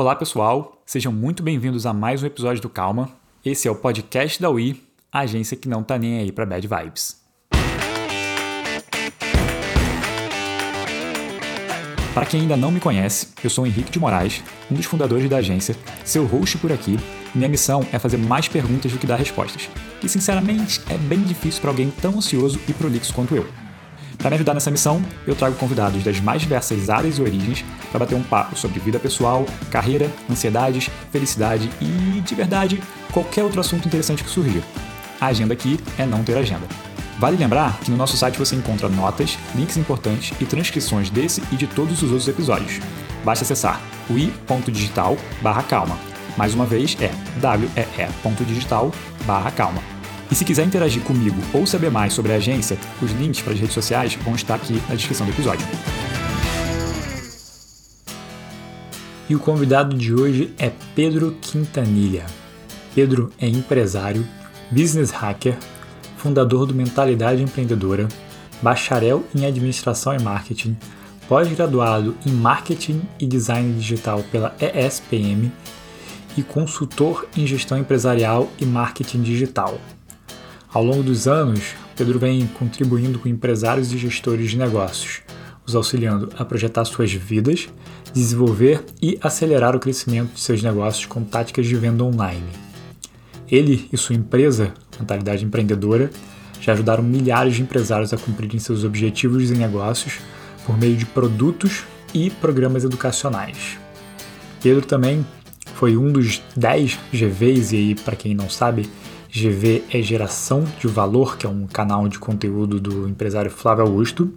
Olá pessoal, sejam muito bem-vindos a mais um episódio do Calma. Esse é o podcast da UI, a agência que não tá nem aí para bad vibes. Para quem ainda não me conhece, eu sou Henrique de Moraes, um dos fundadores da agência, seu host por aqui. Minha missão é fazer mais perguntas do que dar respostas. E sinceramente, é bem difícil para alguém tão ansioso e prolixo quanto eu. Para me ajudar nessa missão, eu trago convidados das mais diversas áreas e origens para bater um papo sobre vida pessoal, carreira, ansiedades, felicidade e, de verdade, qualquer outro assunto interessante que surgir. A agenda aqui é não ter agenda. Vale lembrar que no nosso site você encontra notas, links importantes e transcrições desse e de todos os outros episódios. Basta acessar ui.digital calma. Mais uma vez é wee.digital calma. E se quiser interagir comigo ou saber mais sobre a agência, os links para as redes sociais vão estar aqui na descrição do episódio. E o convidado de hoje é Pedro Quintanilha. Pedro é empresário, business hacker, fundador do Mentalidade Empreendedora, bacharel em administração e marketing, pós-graduado em marketing e design digital pela ESPM e consultor em gestão empresarial e marketing digital. Ao longo dos anos, Pedro vem contribuindo com empresários e gestores de negócios, os auxiliando a projetar suas vidas, desenvolver e acelerar o crescimento de seus negócios com táticas de venda online. Ele e sua empresa, Mentalidade Empreendedora, já ajudaram milhares de empresários a cumprirem seus objetivos em negócios por meio de produtos e programas educacionais. Pedro também foi um dos 10 GVs, e aí, para quem não sabe, GV é Geração de Valor, que é um canal de conteúdo do empresário Flávio Augusto,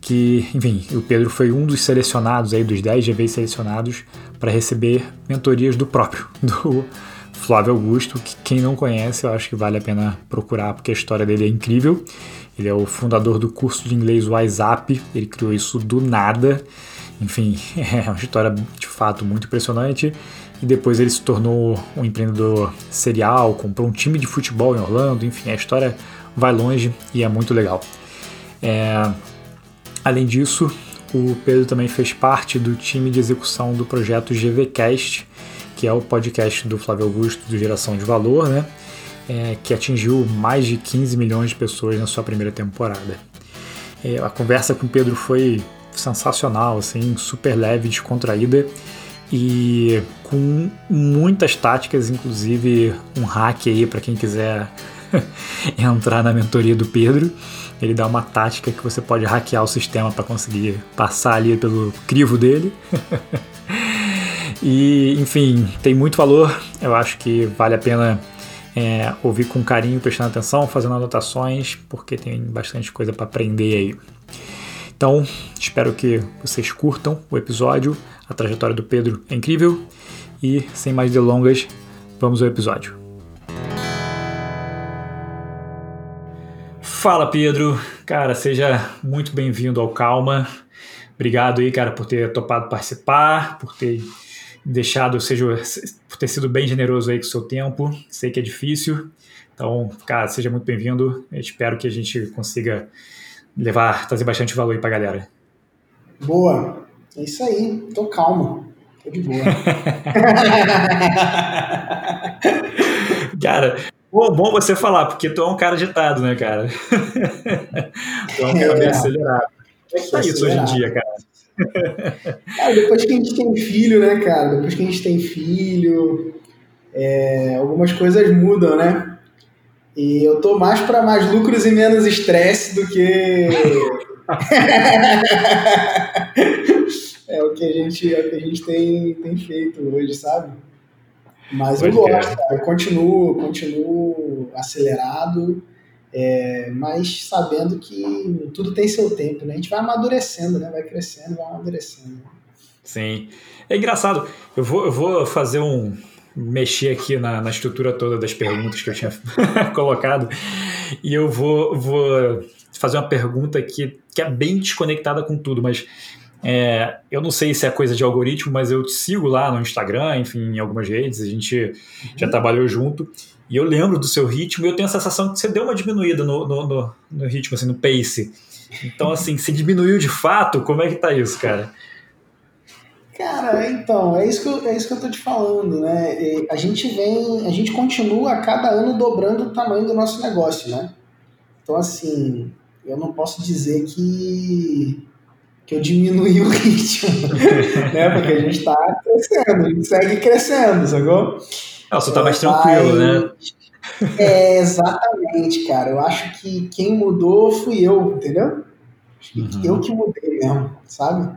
que, enfim, o Pedro foi um dos selecionados aí, dos 10 GVs selecionados para receber mentorias do próprio, do Flávio Augusto, que quem não conhece, eu acho que vale a pena procurar, porque a história dele é incrível. Ele é o fundador do curso de inglês WhatsApp, ele criou isso do nada. Enfim, é uma história de fato muito impressionante e depois ele se tornou um empreendedor serial, comprou um time de futebol em Orlando, enfim, a história vai longe e é muito legal. É... Além disso, o Pedro também fez parte do time de execução do projeto GVCast, que é o podcast do Flávio Augusto do Geração de Valor, né? É, que atingiu mais de 15 milhões de pessoas na sua primeira temporada. É, a conversa com o Pedro foi sensacional, assim, super leve, descontraída e com muitas táticas, inclusive um hack aí para quem quiser entrar na mentoria do Pedro. Ele dá uma tática que você pode hackear o sistema para conseguir passar ali pelo crivo dele. e, enfim, tem muito valor. Eu acho que vale a pena é, ouvir com carinho, prestando atenção, fazendo anotações, porque tem bastante coisa para aprender aí. Então, espero que vocês curtam o episódio. A trajetória do Pedro é incrível. E, sem mais delongas, vamos ao episódio. Fala, Pedro. Cara, seja muito bem-vindo ao Calma. Obrigado aí, cara, por ter topado participar, por ter deixado, seja, por ter sido bem generoso aí com o seu tempo. Sei que é difícil. Então, cara, seja muito bem-vindo. Espero que a gente consiga levar, trazer bastante valor aí pra galera. Boa. É isso aí. Tô calmo. Tô de boa. cara, bom, bom você falar, porque tu é um cara agitado, né, cara? tu é um cara é. meio acelerado. Como é que tá isso hoje em dia, cara? cara? Depois que a gente tem filho, né, cara? Depois que a gente tem filho, é, algumas coisas mudam, né? E eu tô mais para mais lucros e menos estresse do que. é o que a gente, é o que a gente tem, tem feito hoje, sabe? Mas Pode eu gosto, cara. eu continuo, continuo acelerado, é, mas sabendo que tudo tem seu tempo, né? A gente vai amadurecendo, né? Vai crescendo, vai amadurecendo. Sim. É engraçado. Eu vou, eu vou fazer um, mexer aqui na, na estrutura toda das perguntas que eu tinha colocado e eu vou, vou fazer uma pergunta que, que é bem desconectada com tudo, mas é, eu não sei se é coisa de algoritmo, mas eu te sigo lá no Instagram, enfim, em algumas redes, a gente já uhum. trabalhou junto. E eu lembro do seu ritmo e eu tenho a sensação que você deu uma diminuída no, no, no, no ritmo, assim, no pace. Então, assim, se diminuiu de fato, como é que tá isso, cara? Cara, então, é isso que eu, é isso que eu tô te falando, né? A gente vem, a gente continua a cada ano dobrando o tamanho do nosso negócio, né? Então, assim, eu não posso dizer que, que eu diminui o ritmo, né? Porque a gente está crescendo, a gente segue crescendo, sacou? Não, você tá mais tranquilo, né? É, exatamente, cara. Eu acho que quem mudou fui eu, entendeu? Uhum. Eu que mudei mesmo, sabe?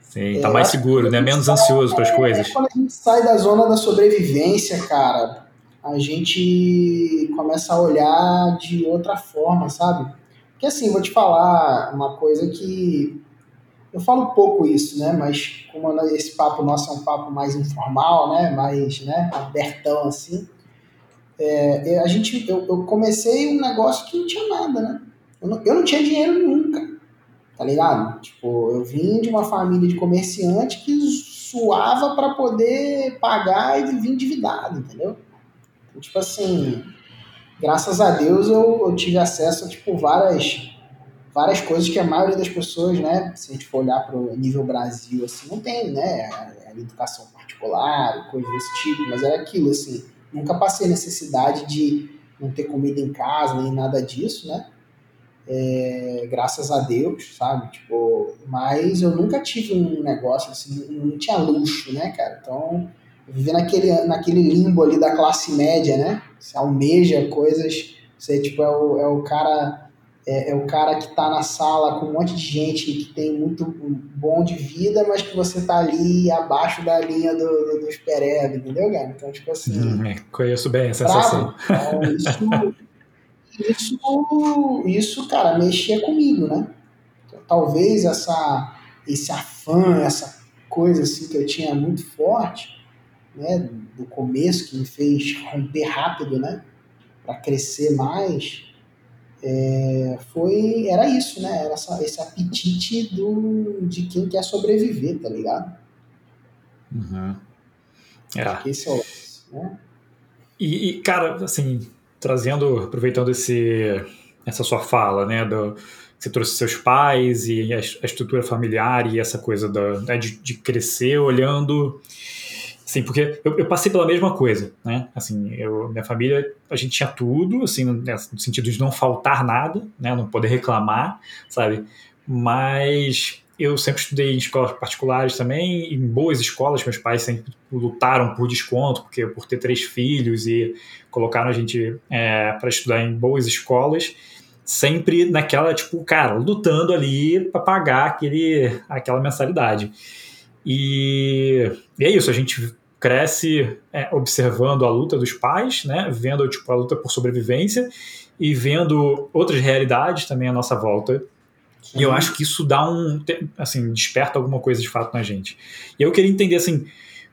Sim, tá é, mais seguro, né? Menos ansioso para as coisas. Quando a gente sai da zona da sobrevivência, cara, a gente começa a olhar de outra forma, sabe? Porque assim, vou te falar uma coisa que eu falo pouco isso, né? Mas como esse papo nosso é um papo mais informal, né? Mais, né? Abertão assim. É, a gente, eu, eu, comecei um negócio que não tinha nada, né? Eu não, eu não tinha dinheiro nunca tá ligado? Tipo, eu vim de uma família de comerciante que suava para poder pagar e vir endividado, entendeu? Tipo assim, graças a Deus eu, eu tive acesso a, tipo, várias várias coisas que a maioria das pessoas, né, se a gente for olhar para o nível Brasil, assim, não tem, né, a, a educação particular, coisas desse tipo, mas era aquilo, assim, nunca passei necessidade de não ter comida em casa, nem nada disso, né, é, graças a Deus, sabe? Tipo, mas eu nunca tive um negócio assim, não tinha luxo, né, cara? Então, viver naquele, naquele limbo ali da classe média, né? Você almeja coisas, você tipo, é o, é o cara. É, é, o cara que tá na sala com um monte de gente que tem muito bom de vida, mas que você tá ali abaixo da linha do, do, do entendeu, cara? Então, tipo assim. Hum, conheço bem essa sensação. Então, isso, isso, isso, cara, mexia comigo, né? Talvez essa, esse afã, essa coisa assim que eu tinha muito forte, né, do começo, que me fez romper rápido, né, para crescer mais, é, foi, era isso, né, era essa, esse apetite do, de quem quer sobreviver, tá ligado? Uhum. É. Esse é o, né? E, e, cara, assim, trazendo, aproveitando esse, essa sua fala, né, do, você trouxe seus pais e a, a estrutura familiar e essa coisa da, né, de, de, crescer olhando, assim, porque eu, eu, passei pela mesma coisa, né, assim, eu, minha família, a gente tinha tudo, assim, no, no sentido de não faltar nada, né, não poder reclamar, sabe, mas eu sempre estudei em escolas particulares também, em boas escolas, meus pais sempre lutaram por desconto, porque por ter três filhos e colocaram a gente é, para estudar em boas escolas, sempre naquela, tipo, cara, lutando ali para pagar aquele, aquela mensalidade. E, e, é isso, a gente cresce é, observando a luta dos pais, né, vendo tipo, a luta por sobrevivência e vendo outras realidades também à nossa volta Sim. E eu acho que isso dá um. Assim, desperta alguma coisa de fato na gente. E eu queria entender, assim,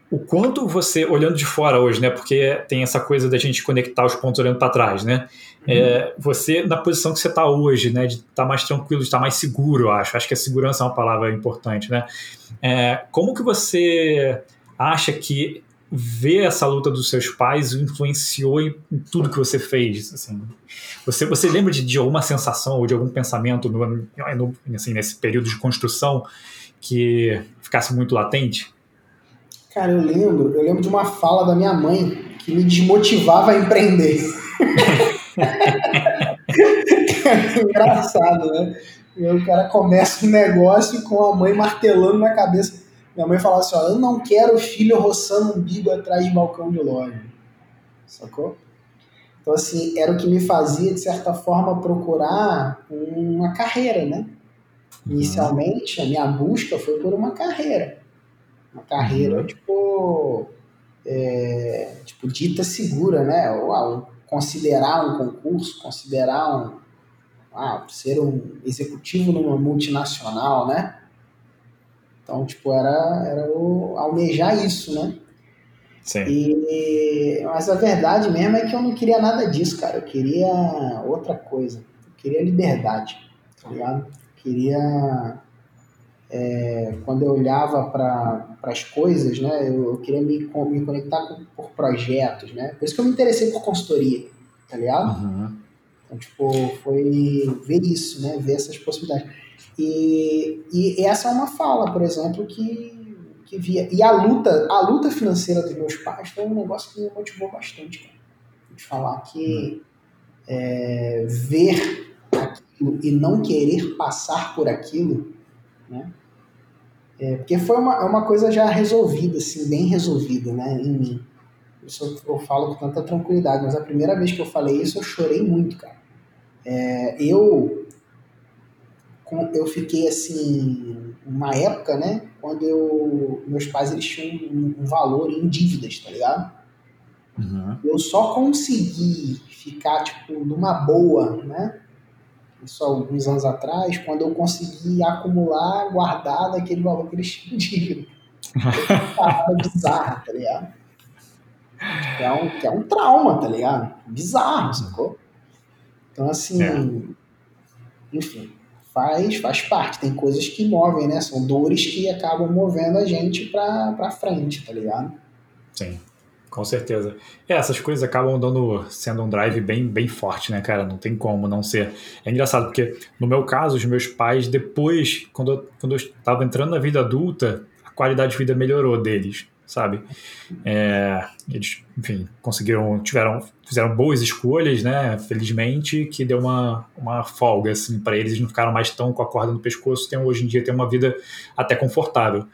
o quanto você, olhando de fora hoje, né? Porque tem essa coisa da gente conectar os pontos olhando para trás, né? Uhum. É, você, na posição que você está hoje, né? De estar tá mais tranquilo, de estar tá mais seguro, eu acho. Acho que a segurança é uma palavra importante, né? É, como que você acha que ver essa luta dos seus pais influenciou em, tudo que você fez? Assim, você, você lembra de, de alguma sensação ou de algum pensamento no, no, assim, nesse período de construção que ficasse muito latente? Cara, eu lembro, eu lembro de uma fala da minha mãe que me desmotivava a empreender. engraçado, né? O cara começa um negócio com a mãe martelando na cabeça minha mãe falava assim: ó, eu não quero filho roçando umbigo atrás de balcão de loja. Sacou? Então, assim, era o que me fazia, de certa forma, procurar uma carreira, né? Inicialmente, a minha busca foi por uma carreira. Uma carreira, uhum. tipo, é, tipo, dita segura, né? Ou, ah, considerar um concurso, considerar um, ah, ser um executivo numa multinacional, né? Então, tipo, era, era o almejar isso, né? Sim. E, mas a verdade mesmo é que eu não queria nada disso, cara. Eu queria outra coisa. Eu queria liberdade, tá ligado? Eu queria. É, quando eu olhava para as coisas, né? Eu, eu, queria me, me conectar com, por projetos, né? Por isso que eu me interessei por consultoria, tá ligado? Uhum. Então, tipo, foi ver isso, né? Ver essas possibilidades. E, e essa é uma fala, por exemplo, que, que via. E a luta, a luta financeira dos meus pais foi um negócio que me motivou bastante, cara. De falar que é, ver aquilo e não querer passar por aquilo, né? É, porque foi uma, é uma coisa já resolvida, assim, bem resolvida, né, em mim. Isso eu, eu falo com tanta tranquilidade, mas a primeira vez que eu falei isso eu chorei muito, cara. É, eu eu fiquei assim uma época, né, quando eu meus pais eles tinham um, valor em dívidas, tá ligado? Uhum. Eu só consegui ficar tipo numa boa, né? Isso alguns anos atrás, quando eu consegui acumular, guardar daquele valor que eles tinham dívida. Uma bizarra, tá ligado? Que é, um, que é um trauma, tá ligado? Bizarro, sacou? Então, assim, é. enfim, faz, faz parte. Tem coisas que movem, né? São dores que acabam movendo a gente pra, pra frente, tá ligado? Sim, com certeza. É, essas coisas acabam dando, sendo um drive bem, bem forte, né, cara? Não tem como não ser. É engraçado, porque no meu caso, os meus pais, depois, quando eu, quando eu estava entrando na vida adulta, a qualidade de vida melhorou deles sabe? É, eles, enfim, conseguiram, tiveram, fizeram boas escolhas, né? Felizmente, que deu uma, uma folga, assim, para eles, eles não ficaram mais tão com a corda no pescoço, tem, hoje em dia tem uma vida até confortável.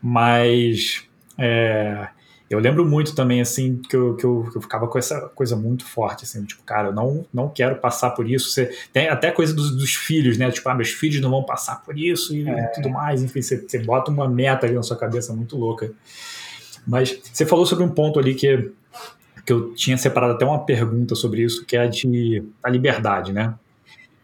Mas é, eu lembro muito também, assim, que eu, que eu, que, eu, ficava com essa coisa muito forte, assim, tipo, cara, eu não, não quero passar por isso. Você, tem até coisa dos, dos filhos, né? Tipo, ah, meus filhos não vão passar por isso e, é. tudo mais. Enfim, você, você bota uma meta ali na sua cabeça muito louca. Mas você falou sobre um ponto ali que, que eu tinha separado até uma pergunta sobre isso, que é a de a liberdade, né?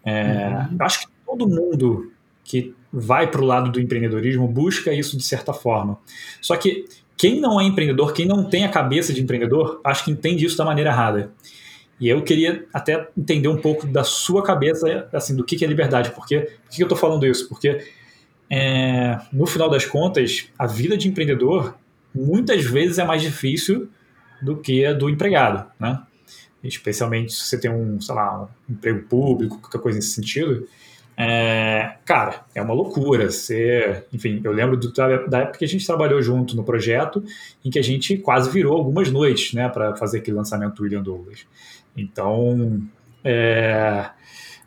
É, uhum. Acho que todo mundo que vai para o lado do empreendedorismo busca isso de certa forma. Só que quem não é empreendedor, quem não tem a cabeça de empreendedor, acho que entende isso da maneira errada. E eu queria até entender um pouco da sua cabeça, assim, do que é liberdade. Porque, por que eu estou falando isso? Porque, é, no final das contas, a vida de empreendedor muitas vezes é mais difícil do que a do empregado, né? Especialmente se você tem um, sei lá, um emprego público, qualquer coisa nesse sentido. É, cara, é uma loucura. Você, enfim, eu lembro do, da época que a gente trabalhou junto no projeto, em que a gente quase virou algumas noites, né, para fazer aquele lançamento do William Douglas. Então, é,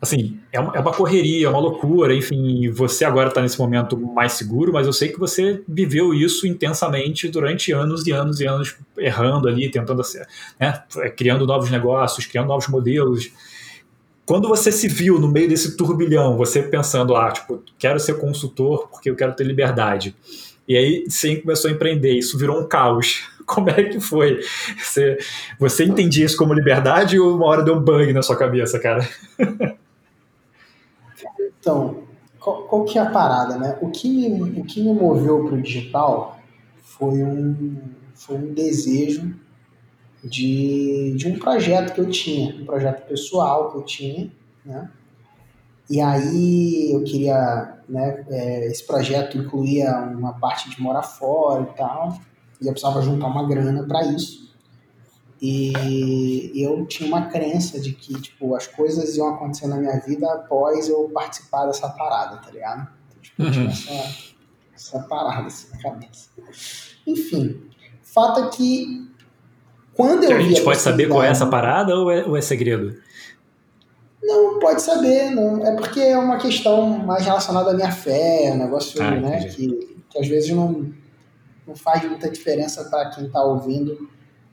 assim, é uma, é uma correria, é uma loucura, enfim, você agora está nesse momento mais seguro, mas eu sei que você viveu isso intensamente durante anos e anos e anos, errando ali, tentando, né, criando novos negócios, criando novos modelos. Quando você se viu no meio desse turbilhão, você pensando, ah, tipo, quero ser consultor porque eu quero ter liberdade. E aí você começou a empreender, isso virou um caos. Como é que foi? Você, você entendia isso como liberdade ou uma hora deu um bug na sua cabeça, cara? Então, qual, qual, que é a parada, né? O que me, o que me moveu para o digital foi um, foi um desejo de, de um projeto que eu tinha, um projeto pessoal que eu tinha, né? E aí eu queria, né, é, esse projeto incluía uma parte de morar fora e tal, e eu precisava juntar uma grana para isso. E eu tinha uma crença de que, tipo, as coisas iam acontecer na minha vida após eu participar dessa parada, tá ligado? Então, tipo, eu tinha uhum. essa, essa parada assim na cabeça. Enfim, fato é que quando eu A gente pode saber qual é essa parada ou é, ou é segredo? Não, pode saber, não. É porque é uma questão mais relacionada à minha fé, um negócio ah, né, que, que às vezes não, não faz muita diferença para quem está ouvindo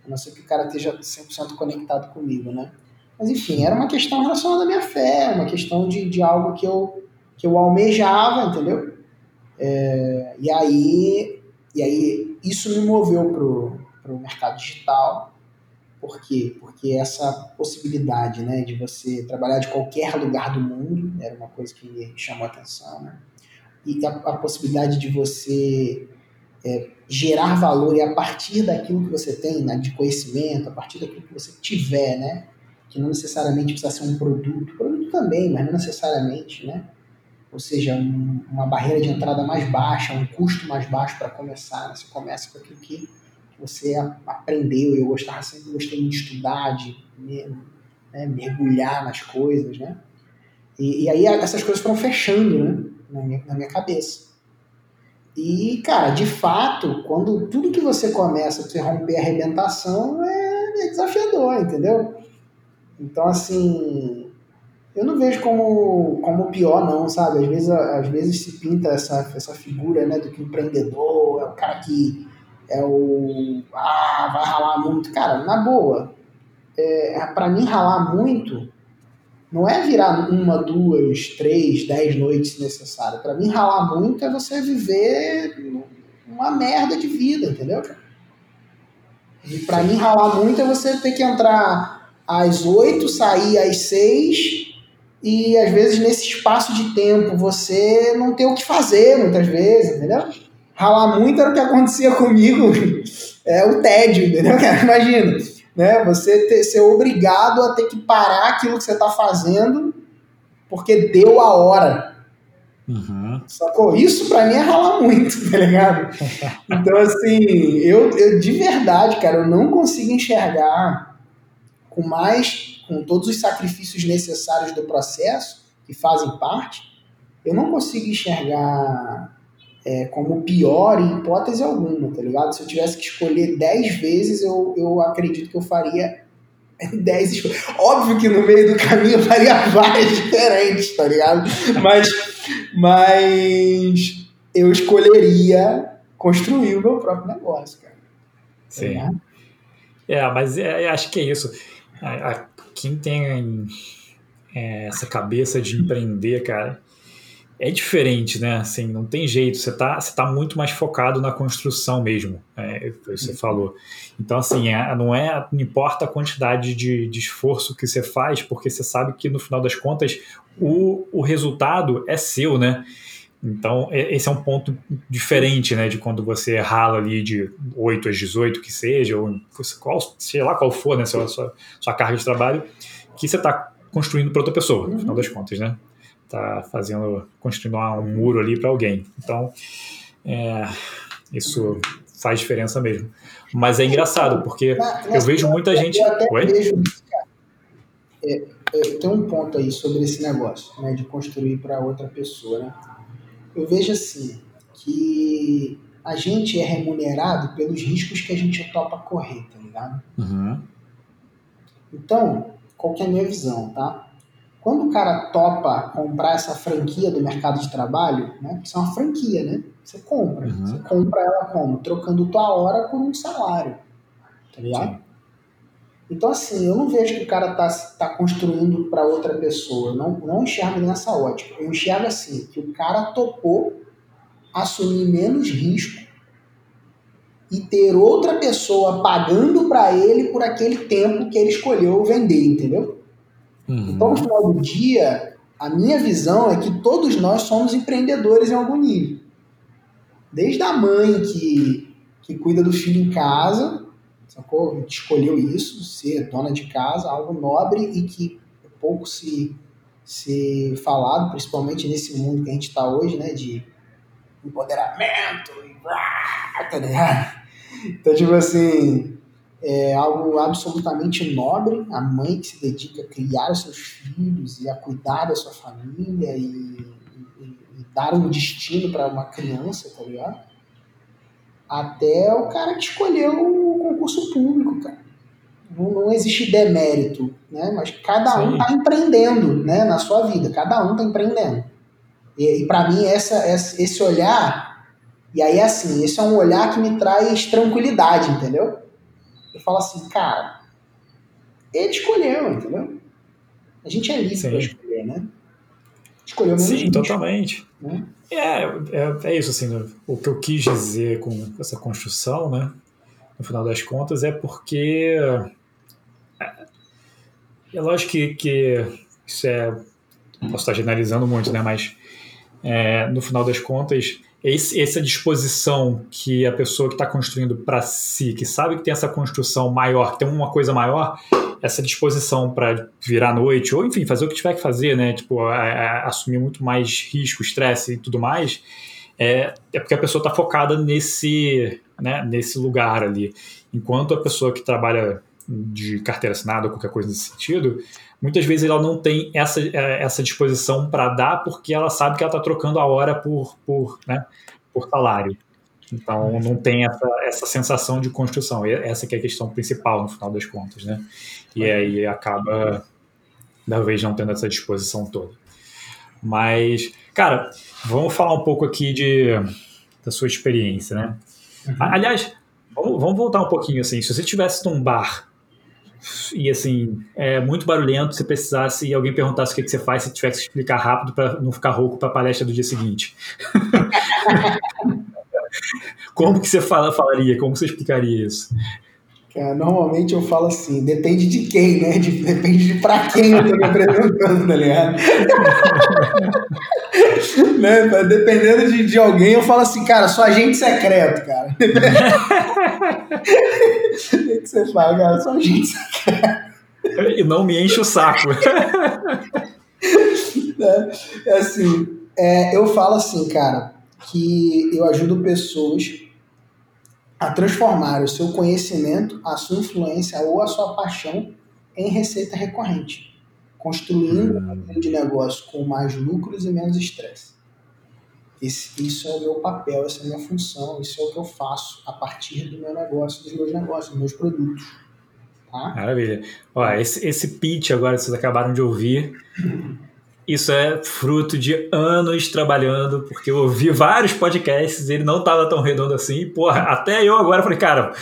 a não ser que o cara esteja 100% conectado comigo, né? Mas enfim, era uma questão relacionada à minha fé, uma questão de, de algo que eu, que eu almejava, entendeu? É, e, aí, e aí isso me moveu para o mercado digital. Por quê? Porque essa possibilidade né, de você trabalhar de qualquer lugar do mundo era uma coisa que me chamou a atenção. Né? E a, a possibilidade de você é, gerar valor e a partir daquilo que você tem, né, de conhecimento, a partir daquilo que você tiver, né, que não necessariamente precisa ser um produto, produto também, mas não necessariamente, né, ou seja, um, uma barreira de entrada mais baixa, um custo mais baixo para começar, né, você começa com aquilo que você aprendeu, eu gostava, sempre gostei de estudar, de né, mergulhar nas coisas, né, e, e, aí essas coisas foram fechando, né, na minha, na minha cabeça. E, cara, de fato, quando tudo que você começa, você romper a arrebentação, é, é desafiador, entendeu? Então, assim, eu não vejo como, como pior, não, sabe? Às vezes, às vezes se pinta essa, essa figura, né, do que empreendedor é o cara que é o. Ah, vai ralar muito. Cara, na boa, é, para mim, ralar muito não é virar uma, duas, três, dez noites necessário. Para mim, ralar muito é você viver uma merda de vida, entendeu, E para mim, ralar muito é você ter que entrar às oito, sair às seis e às vezes nesse espaço de tempo você não ter o que fazer muitas vezes, entendeu? Ralar muito era o que acontecia comigo, é o tédio, entendeu? Imagina né? Você ter, ser obrigado a ter que parar aquilo que você está fazendo porque deu a hora. Uhum. Sacou? Isso para mim é ralar muito, tá ligado? Então, assim, eu, eu de verdade, cara, eu não consigo enxergar com mais, com todos os sacrifícios necessários do processo, que fazem parte, eu não consigo enxergar é, como pior em hipótese alguma, tá ligado? Se eu tivesse que escolher 10 vezes, eu, eu acredito que eu faria 10 escolhas. Óbvio que no meio do caminho eu faria várias diferentes, tá ligado? Mas, mas eu escolheria construir o meu próprio negócio, cara. Sim. Tá é, mas é, acho que é isso. A, a, quem tem é, essa cabeça de empreender, cara, é diferente, né? Assim, não tem jeito. Você está você tá muito mais focado na construção mesmo, é, você uhum. falou. Então, assim, é, não é não importa a quantidade de, de, esforço que você faz, porque você sabe que no final das contas o, o resultado é seu, né? Então, esse é um ponto diferente, né, de quando você rala ali de 8 às 18, que seja, ou qual, sei lá qual for, né, sua, sua, sua carga de trabalho, que você está construindo para outra pessoa, no final das contas, né? Tá fazendo, construindo um muro ali para alguém. Então, é, isso faz diferença mesmo. Mas é engraçado, porque eu vejo muita gente. Oi? Vejo, é, é, tem um ponto aí sobre esse negócio, né, de construir para outra pessoa, né? Eu vejo assim, que a gente é remunerado pelos riscos que a gente topa correr, tá ligado? Uhum. Então, qual que é a minha visão, tá? Quando o cara topa comprar essa franquia do mercado de trabalho, né? Isso é uma franquia, né? Você compra. Uhum. Você compra ela como? Trocando tua hora por um salário. Tá ligado? Sim. Então, assim, eu não vejo que o cara tá, tá construindo para outra pessoa. Eu não, não enxergo nessa ótica. Eu enxergo assim, que o cara topou assumir menos risco e ter outra pessoa pagando para ele por aquele tempo que ele escolheu vender, entendeu? Uhum. Então, no final do dia, a minha visão é que todos nós somos empreendedores em algum nível. Desde a mãe que, que cuida do filho em casa, sacou? Escolheu isso, ser dona de casa, algo nobre e que é pouco se, se falado, principalmente nesse mundo que a gente está hoje, né? De empoderamento e... Tá então, tipo assim, é algo absolutamente nobre, a mãe que se dedica a criar os seus filhos e a cuidar da sua família e, e, e dar um destino para uma criança, tá ligado? Até o cara que escolheu o concurso público, cara. Não, não existe demérito, né? Mas cada Sim. um tá empreendendo, né? Na sua vida, cada um tá empreendendo. E, e para mim essa, esse olhar, e aí assim, esse é um olhar que me traz tranquilidade, entendeu? Eu falo assim, cara, ele escolheu, entendeu? A gente é livre para escolher, né? Escolheu mesmo. Sim, gente, totalmente. Né? É, é, é, isso, assim, o que eu quis dizer com essa construção, né? No final das contas, é porque. É, é lógico que, que isso é. Posso estar generalizando muito, né? Mas é, no final das contas, esse, essa disposição que a pessoa que está construindo para si, que sabe que tem essa construção maior, que tem uma coisa maior, essa disposição para virar noite, ou enfim, fazer o que tiver que fazer, né? Tipo, a, a, assumir muito mais risco, estresse e tudo mais, é, é porque a pessoa está focada nesse, né, nesse lugar ali. Enquanto a pessoa que trabalha de carteira assinada ou qualquer coisa nesse sentido, muitas vezes ela não tem essa, é, essa disposição para dar porque ela sabe que ela está trocando a hora por, por, né, por salário. Então não tem essa, essa sensação de construção. E essa que é a questão principal no final das contas, né? E aí acaba da vez não tendo essa disposição toda. Mas, cara, vamos falar um pouco aqui de, da sua experiência, né? Uhum. Aliás, vamos, vamos voltar um pouquinho assim. Se você estivesse num bar e assim, é muito barulhento, se precisasse e alguém perguntasse o que, que você faz, se tivesse que explicar rápido para não ficar rouco para a palestra do dia seguinte. Como que você fala, falaria? Como você explicaria isso? É, normalmente eu falo assim, depende de quem, né? De, depende de pra quem eu tô me apresentando, tá ligado? né? Dependendo de, de alguém, eu falo assim, cara, sou agente secreto, cara. o que, que você fala, cara? Sou agente secreto. E não me enche o saco. é, é assim, é, eu falo assim, cara, que eu ajudo pessoas a transformar o seu conhecimento, a sua influência ou a sua paixão em receita recorrente, construindo um modelo de negócio com mais lucros e menos estresse. Esse, isso é o meu papel, essa é a minha função, isso é o que eu faço a partir do meu negócio, dos meus negócios, dos meus produtos. Tá? Maravilha. Ó, esse, esse pitch agora que vocês acabaram de ouvir isso é fruto de anos trabalhando, porque eu ouvi vários podcasts ele não estava tão redondo assim. Porra, até eu agora falei, cara,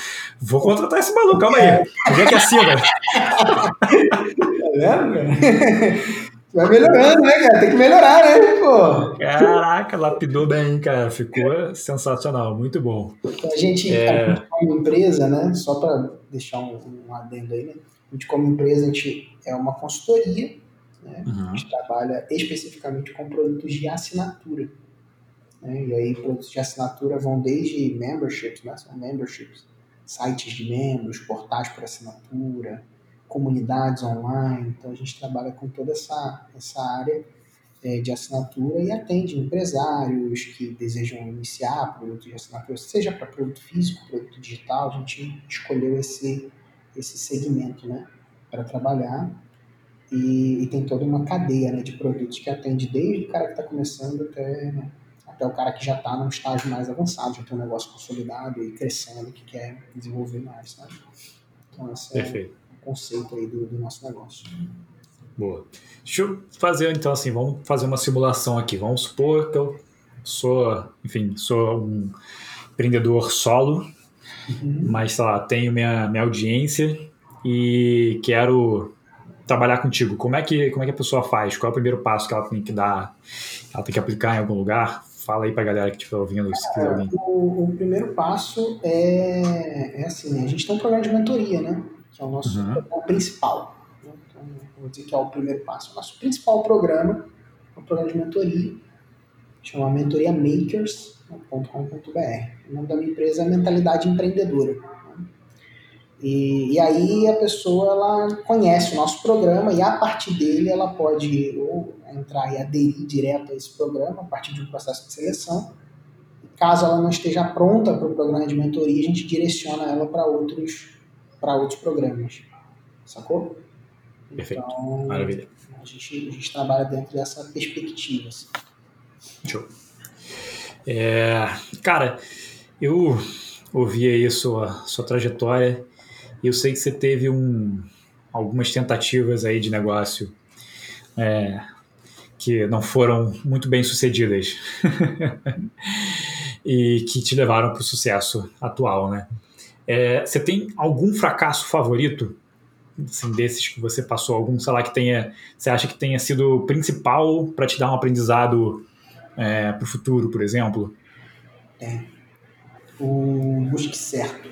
vou contratar esse maluco, calma aí. Onde é que assina? Cara? Vai melhorando, né, cara? Tem que melhorar, né, pô? Caraca, lapidou bem, cara. Ficou sensacional, muito bom. A gente, é... como empresa, né, só para deixar um, um adendo aí, né? A gente, como empresa, a gente é uma consultoria né? Uhum. A gente trabalha especificamente com produtos de assinatura. Né? E aí, produtos de assinatura vão desde memberships, né? são memberships, sites de membros, portais por assinatura, comunidades online. Então, a gente trabalha com toda essa, essa área é, de assinatura e atende empresários que desejam iniciar produtos de assinatura, seja para produto físico, produto digital. A gente escolheu esse, esse segmento né? para trabalhar e, e, tem toda uma cadeia né, de produtos que atende desde o cara que está começando até, né, até o cara que já está num estágio mais avançado, já tem um negócio consolidado e crescendo, que quer desenvolver mais. Sabe? Então, esse Perfeito. é conceito aí do, do nosso negócio. Boa. Deixa eu fazer, então, assim, vamos fazer uma simulação aqui. Vamos supor que eu sou, enfim, sou um empreendedor solo, uhum. mas, sei lá, tenho minha, minha audiência e quero trabalhar contigo, como é que como é que a pessoa faz? Qual é o primeiro passo que ela tem que dar? Ela tem que aplicar em algum lugar? Fala aí para a galera que estiver ouvindo, se quiser alguém. O, o, primeiro passo é, é assim, a gente tem um programa de mentoria, né? Que é o nosso uhum. principal. Né? Então, vou dizer que é o primeiro passo. O nosso principal programa é o programa de mentoria, chama Mentoria Makers.com.br. O nome da minha empresa é Mentalidade Empreendedora. E, e, aí a pessoa ela conhece o nosso programa e a partir dele ela pode ou entrar e aderir direto a esse programa a partir de um processo de seleção. Caso ela não esteja pronta para o programa de mentoria, a gente direciona ela para outros para outros programas. Sacou? Perfeito. Então, Maravilha. A gente, a gente trabalha dentro dessa perspectiva. Assim. Show. É, cara, eu ouvi aí a sua, sua trajetória eu sei que você teve um, algumas tentativas aí de negócio é, que não foram muito bem sucedidas e que te levaram para o sucesso atual, né? É, você tem algum fracasso favorito assim, desses que você passou? Algum, sei lá, que tenha, você acha que tenha sido principal para te dar um aprendizado é, para o futuro, por exemplo? É. O Busque Certo.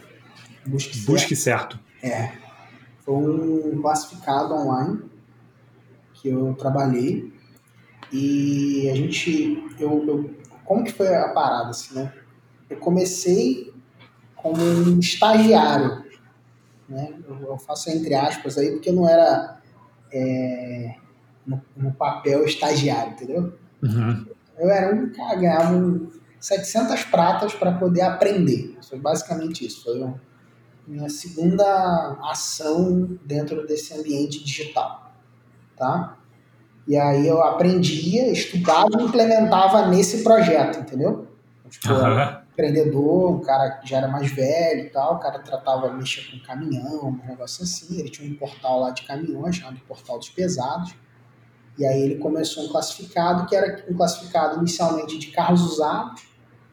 Busque, Busque certo. certo. É. Foi um classificado online que eu trabalhei e a gente. Eu, eu, como que foi a parada, assim, né? Eu comecei como um estagiário, né? Eu, eu faço entre aspas aí porque não era é, no, no, papel estagiário, entendeu? Uhum. Eu era um cara, ganhava um 700 pratas para poder aprender. Foi basicamente isso. Foi um, minha segunda ação dentro desse ambiente digital, tá? E aí eu aprendia, estudava e implementava nesse projeto, entendeu? Eu Tipo, uhum. Empreendedor, um cara que já era mais velho e tal, o cara tratava, mexia com caminhão, um negócio assim. Ele tinha um portal lá de caminhões, chamado Portal dos Pesados. E aí ele começou um classificado, que era um classificado inicialmente de carros usados,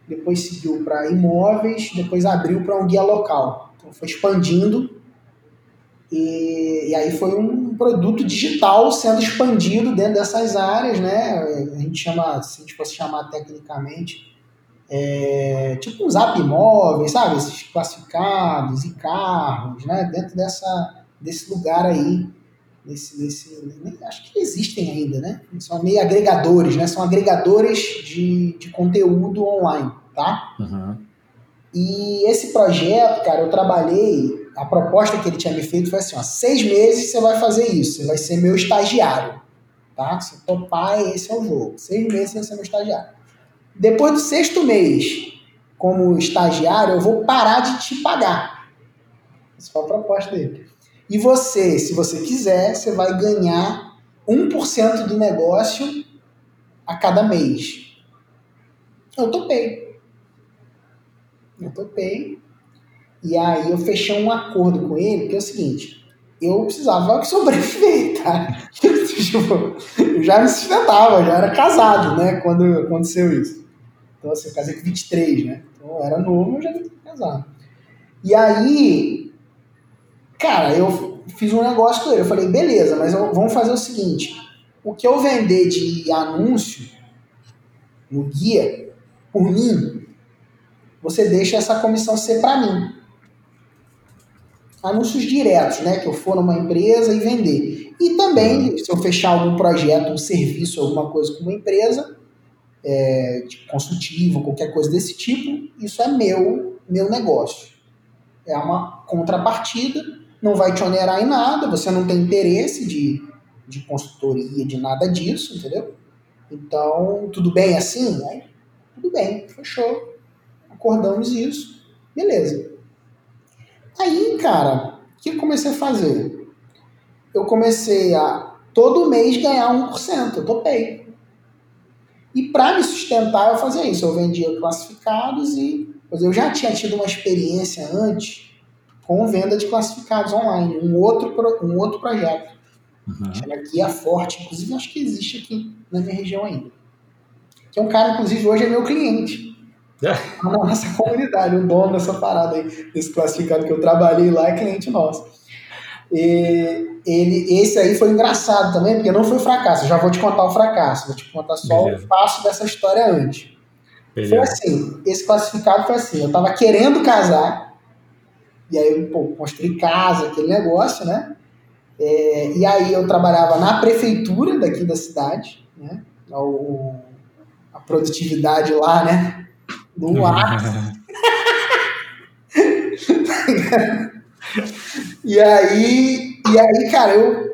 depois seguiu para imóveis, depois abriu para um guia local. Então foi expandindo e, e, aí foi um produto digital sendo expandido dentro dessas áreas, né? A gente chama, se a gente fosse chamar tecnicamente, é, tipo um zap imóveis, sabe? Esses classificados e carros, né? Dentro dessa, desse lugar aí. Desse, desse, acho que existem ainda, né? São meio agregadores, né? São agregadores de, de conteúdo online, tá? Uhum. E esse projeto, cara, eu trabalhei a proposta que ele tinha me feito foi assim: ó, seis meses você vai fazer isso, você vai ser meu estagiário. Tá? Se topar, esse é o jogo. Seis meses você vai ser meu estagiário. Depois do sexto mês, como estagiário, eu vou parar de te pagar. Essa foi a proposta dele. E você, se você quiser, você vai ganhar 1% do negócio a cada mês. Eu topei. Eu topei. E aí eu fechei um acordo com ele, que é o seguinte, eu precisava sobreviver, tá? tipo, eu já me sustentava, já era casado, né, quando aconteceu isso. Então, assim, eu casei com 23, né? Então, eu era novo, eu já estava casado. E aí, cara, eu fiz um negócio com ele. Eu falei, beleza, mas vamos fazer o seguinte: o que eu vender de anúncio no guia, por mim, você deixa essa comissão ser para mim anúncios diretos, né? Que eu for numa empresa e vender. E também, se eu fechar algum projeto, um serviço, alguma coisa com uma empresa, é, tipo consultivo, qualquer coisa desse tipo, isso é meu, meu negócio. É uma contrapartida, não vai te onerar em nada, você não tem interesse de, de consultoria, de nada disso, entendeu? Então, tudo bem assim? Tudo bem, fechou. Acordamos isso, beleza. Aí, cara, o que eu comecei a fazer? Eu comecei a todo mês ganhar 1%, eu topei. E para me sustentar, eu fazia isso. Eu vendia classificados e eu já tinha tido uma experiência antes com venda de classificados online, um outro, um outro projeto. Uhum. Chama Guia Forte, inclusive acho que existe aqui na minha região ainda. Que é um cara, inclusive, hoje é meu cliente na nossa comunidade, o dono dessa parada aí, desse classificado que eu trabalhei lá é cliente nosso. E ele, esse aí foi engraçado também, porque não foi fracasso. Eu já vou te contar o fracasso, vou te contar só Beleza. o passo dessa história antes. Beleza. Foi assim, esse classificado foi assim, eu tava querendo casar, e aí, pô, construí casa, aquele negócio, né? É, e aí eu trabalhava na prefeitura daqui da cidade, né? O, a produtividade lá, né? no ar. e aí, e aí, cara, eu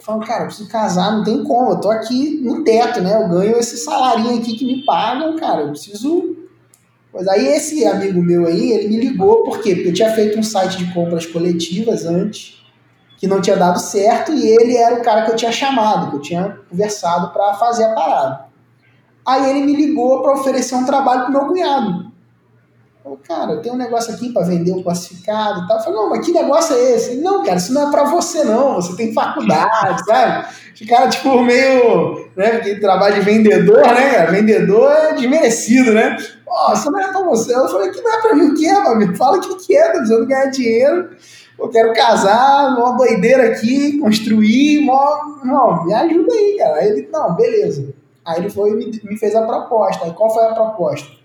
falo, cara, eu preciso casar, não tem como, eu tô aqui no teto, né? Eu ganho esse salarinho aqui que me pagam, cara, eu preciso. Mas aí esse amigo meu aí, ele me ligou, por quê? Porque eu tinha feito um site de compras coletivas antes, que não tinha dado certo, e ele era o cara que eu tinha chamado, que eu tinha conversado para fazer a parada. Aí ele me ligou para oferecer um trabalho pro meu cunhado. Falei, cara, tem um negócio aqui para vender um classificado e tal. Eu falei, não, mas que negócio é esse? Não, cara, isso não é para você, não. Você tem faculdade, sabe? O cara, tipo, meio. Né, porque trabalho de vendedor, né? Vendedor é desmerecido, né? Ó, isso não é para você. Eu falei, que não é para mim o que é, amigo? Fala o que, que é, tô precisando ganhar dinheiro. Eu quero casar, uma doideira aqui, construir, mó... não, me ajuda aí, cara. Aí ele, não, beleza. Aí ele foi e me, me fez a proposta. Aí qual foi a proposta?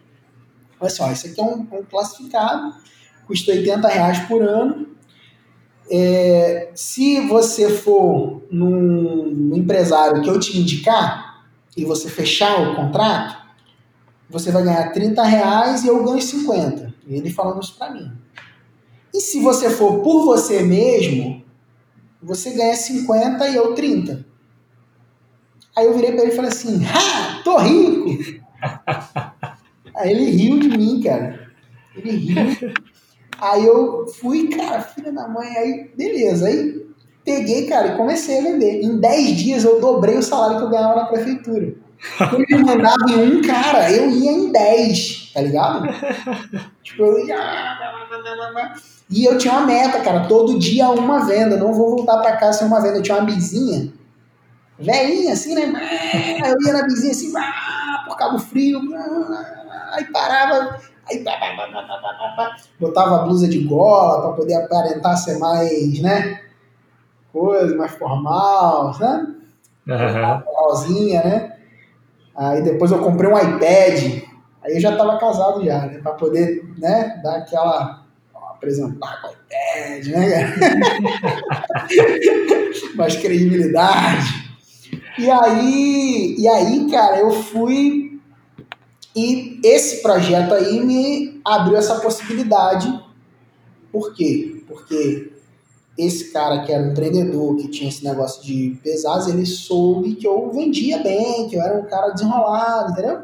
Assim, ó, esse aqui é um, um classificado, custa 80 reais por ano. É, se você for num empresário que eu te indicar e você fechar o contrato, você vai ganhar 30 reais e eu ganho 50. Ele falando isso para mim. E se você for por você mesmo, você ganha 50 e eu 30. Aí eu virei pra ele e falei assim: Ha! Tô rico! Aí ele riu de mim, cara. Ele riu. Aí eu fui, cara, filha da mãe, aí beleza. Aí peguei, cara, e comecei a vender. Em 10 dias eu dobrei o salário que eu ganhava na prefeitura. Quando ele mandava em um, cara, eu ia em dez, tá ligado? tipo, eu ia. E eu tinha uma meta, cara, todo dia uma venda. Não vou voltar pra casa sem uma venda. Eu tinha uma vizinha, velhinha, assim, né? Eu ia na vizinha assim, por Cabo Frio, aí parava, aí botava a blusa de gola para poder aparentar ser mais, né? Coisa mais formal, né? Uhum. né? Aí depois eu comprei um iPad, aí eu já estava casado já, né? Para poder, né, dar aquela apresentar com o iPad, né? mais credibilidade. E aí, e aí, cara, eu fui e esse projeto aí me abriu essa possibilidade. Por quê? Porque esse cara que era um empreendedor, que tinha esse negócio de pesados, ele soube que eu vendia bem, que eu era um cara desenrolado, entendeu?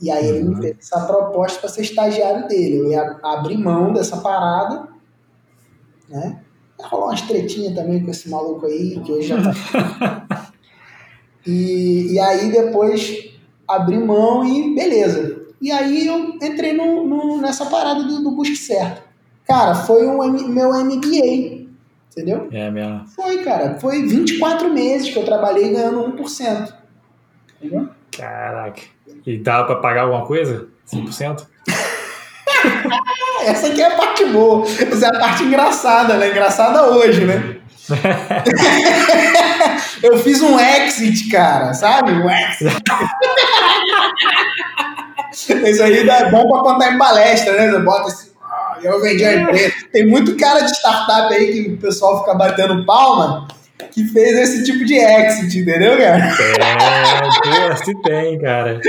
E aí ele me uhum. fez essa proposta para ser estagiário dele. Eu ia abrir mão dessa parada, né? Rolou umas tretinhas também com esse maluco aí, que hoje já tá. E, e aí depois abri mão e beleza. E aí eu entrei no, no nessa parada do, do Busque Certo. Cara, foi o meu MBA, entendeu? É mesmo. Foi, cara. Foi 24 meses que eu trabalhei ganhando 1%. Entendeu? Caraca. E dava pra pagar alguma coisa? 5%? Essa aqui é a parte boa. Essa é a parte engraçada, né? Engraçada hoje, né? eu fiz um exit, cara, sabe? Um exit. Isso aí é bom pra contar em palestra, né? Você bota assim, ah, eu vendi a empresa. Tem muito cara de startup aí que o pessoal fica batendo palma que fez esse tipo de exit, entendeu, cara? É, se tem, cara.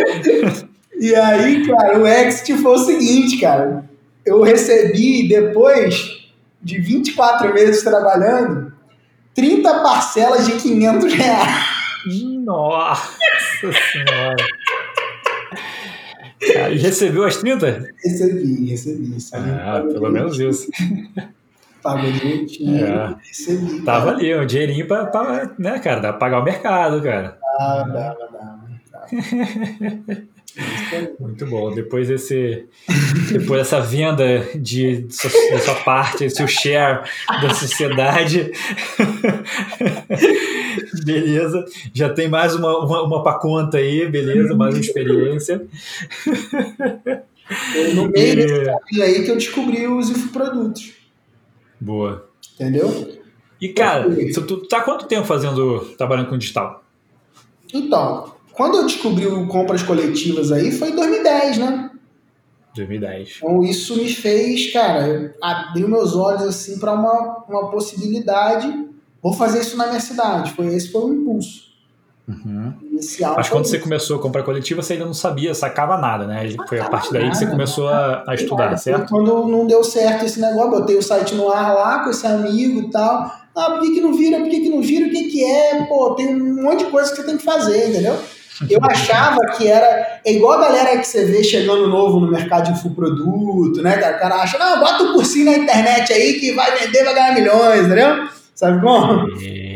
E aí, cara, o exit foi o seguinte, cara. Eu recebi, depois de 24 meses trabalhando, 30 parcelas de 500 reais. Nossa Senhora! E recebeu as 30? Recebi, recebi. Ah, pelo menos isso. Pagou direitinho, é. recebi. Tava cara. ali, um dinheirinho pra, pra, né, cara, dá pra pagar o mercado, cara. Ah, dava, dava. dava. Muito bom. Depois desse, depois dessa venda de, de, sua, de sua parte, seu share da sociedade, beleza. Já tem mais uma, uma, uma pra conta aí, beleza, mais uma experiência. no meio desse caminho aí que eu descobri os infoprodutos. Boa. Entendeu? E cara, tu tá há quanto tempo fazendo, trabalhando com digital? Então, quando eu descobri o compras coletivas aí, foi em 2010, né? 2010. Então isso me fez, cara, abrir meus olhos assim para uma, uma possibilidade. Vou fazer isso na minha cidade. Foi esse foi o impulso. Uhum. Inicial. Mas quando isso. você começou a comprar coletiva, você ainda não sabia, sacava nada, né? Foi a partir daí que você começou a, a estudar, certo? Quando não deu certo esse negócio, botei o site no ar lá com esse amigo e tal. Ah, por que, que não vira? Por que, que não vira? O que, que é? Pô, tem um monte de coisa que você tem que fazer, entendeu? Eu achava que era é igual a galera que você vê chegando novo no mercado de infoproduto, né? O cara acha, não, bota um cursinho na internet aí que vai vender, vai ganhar milhões, entendeu? Sabe como?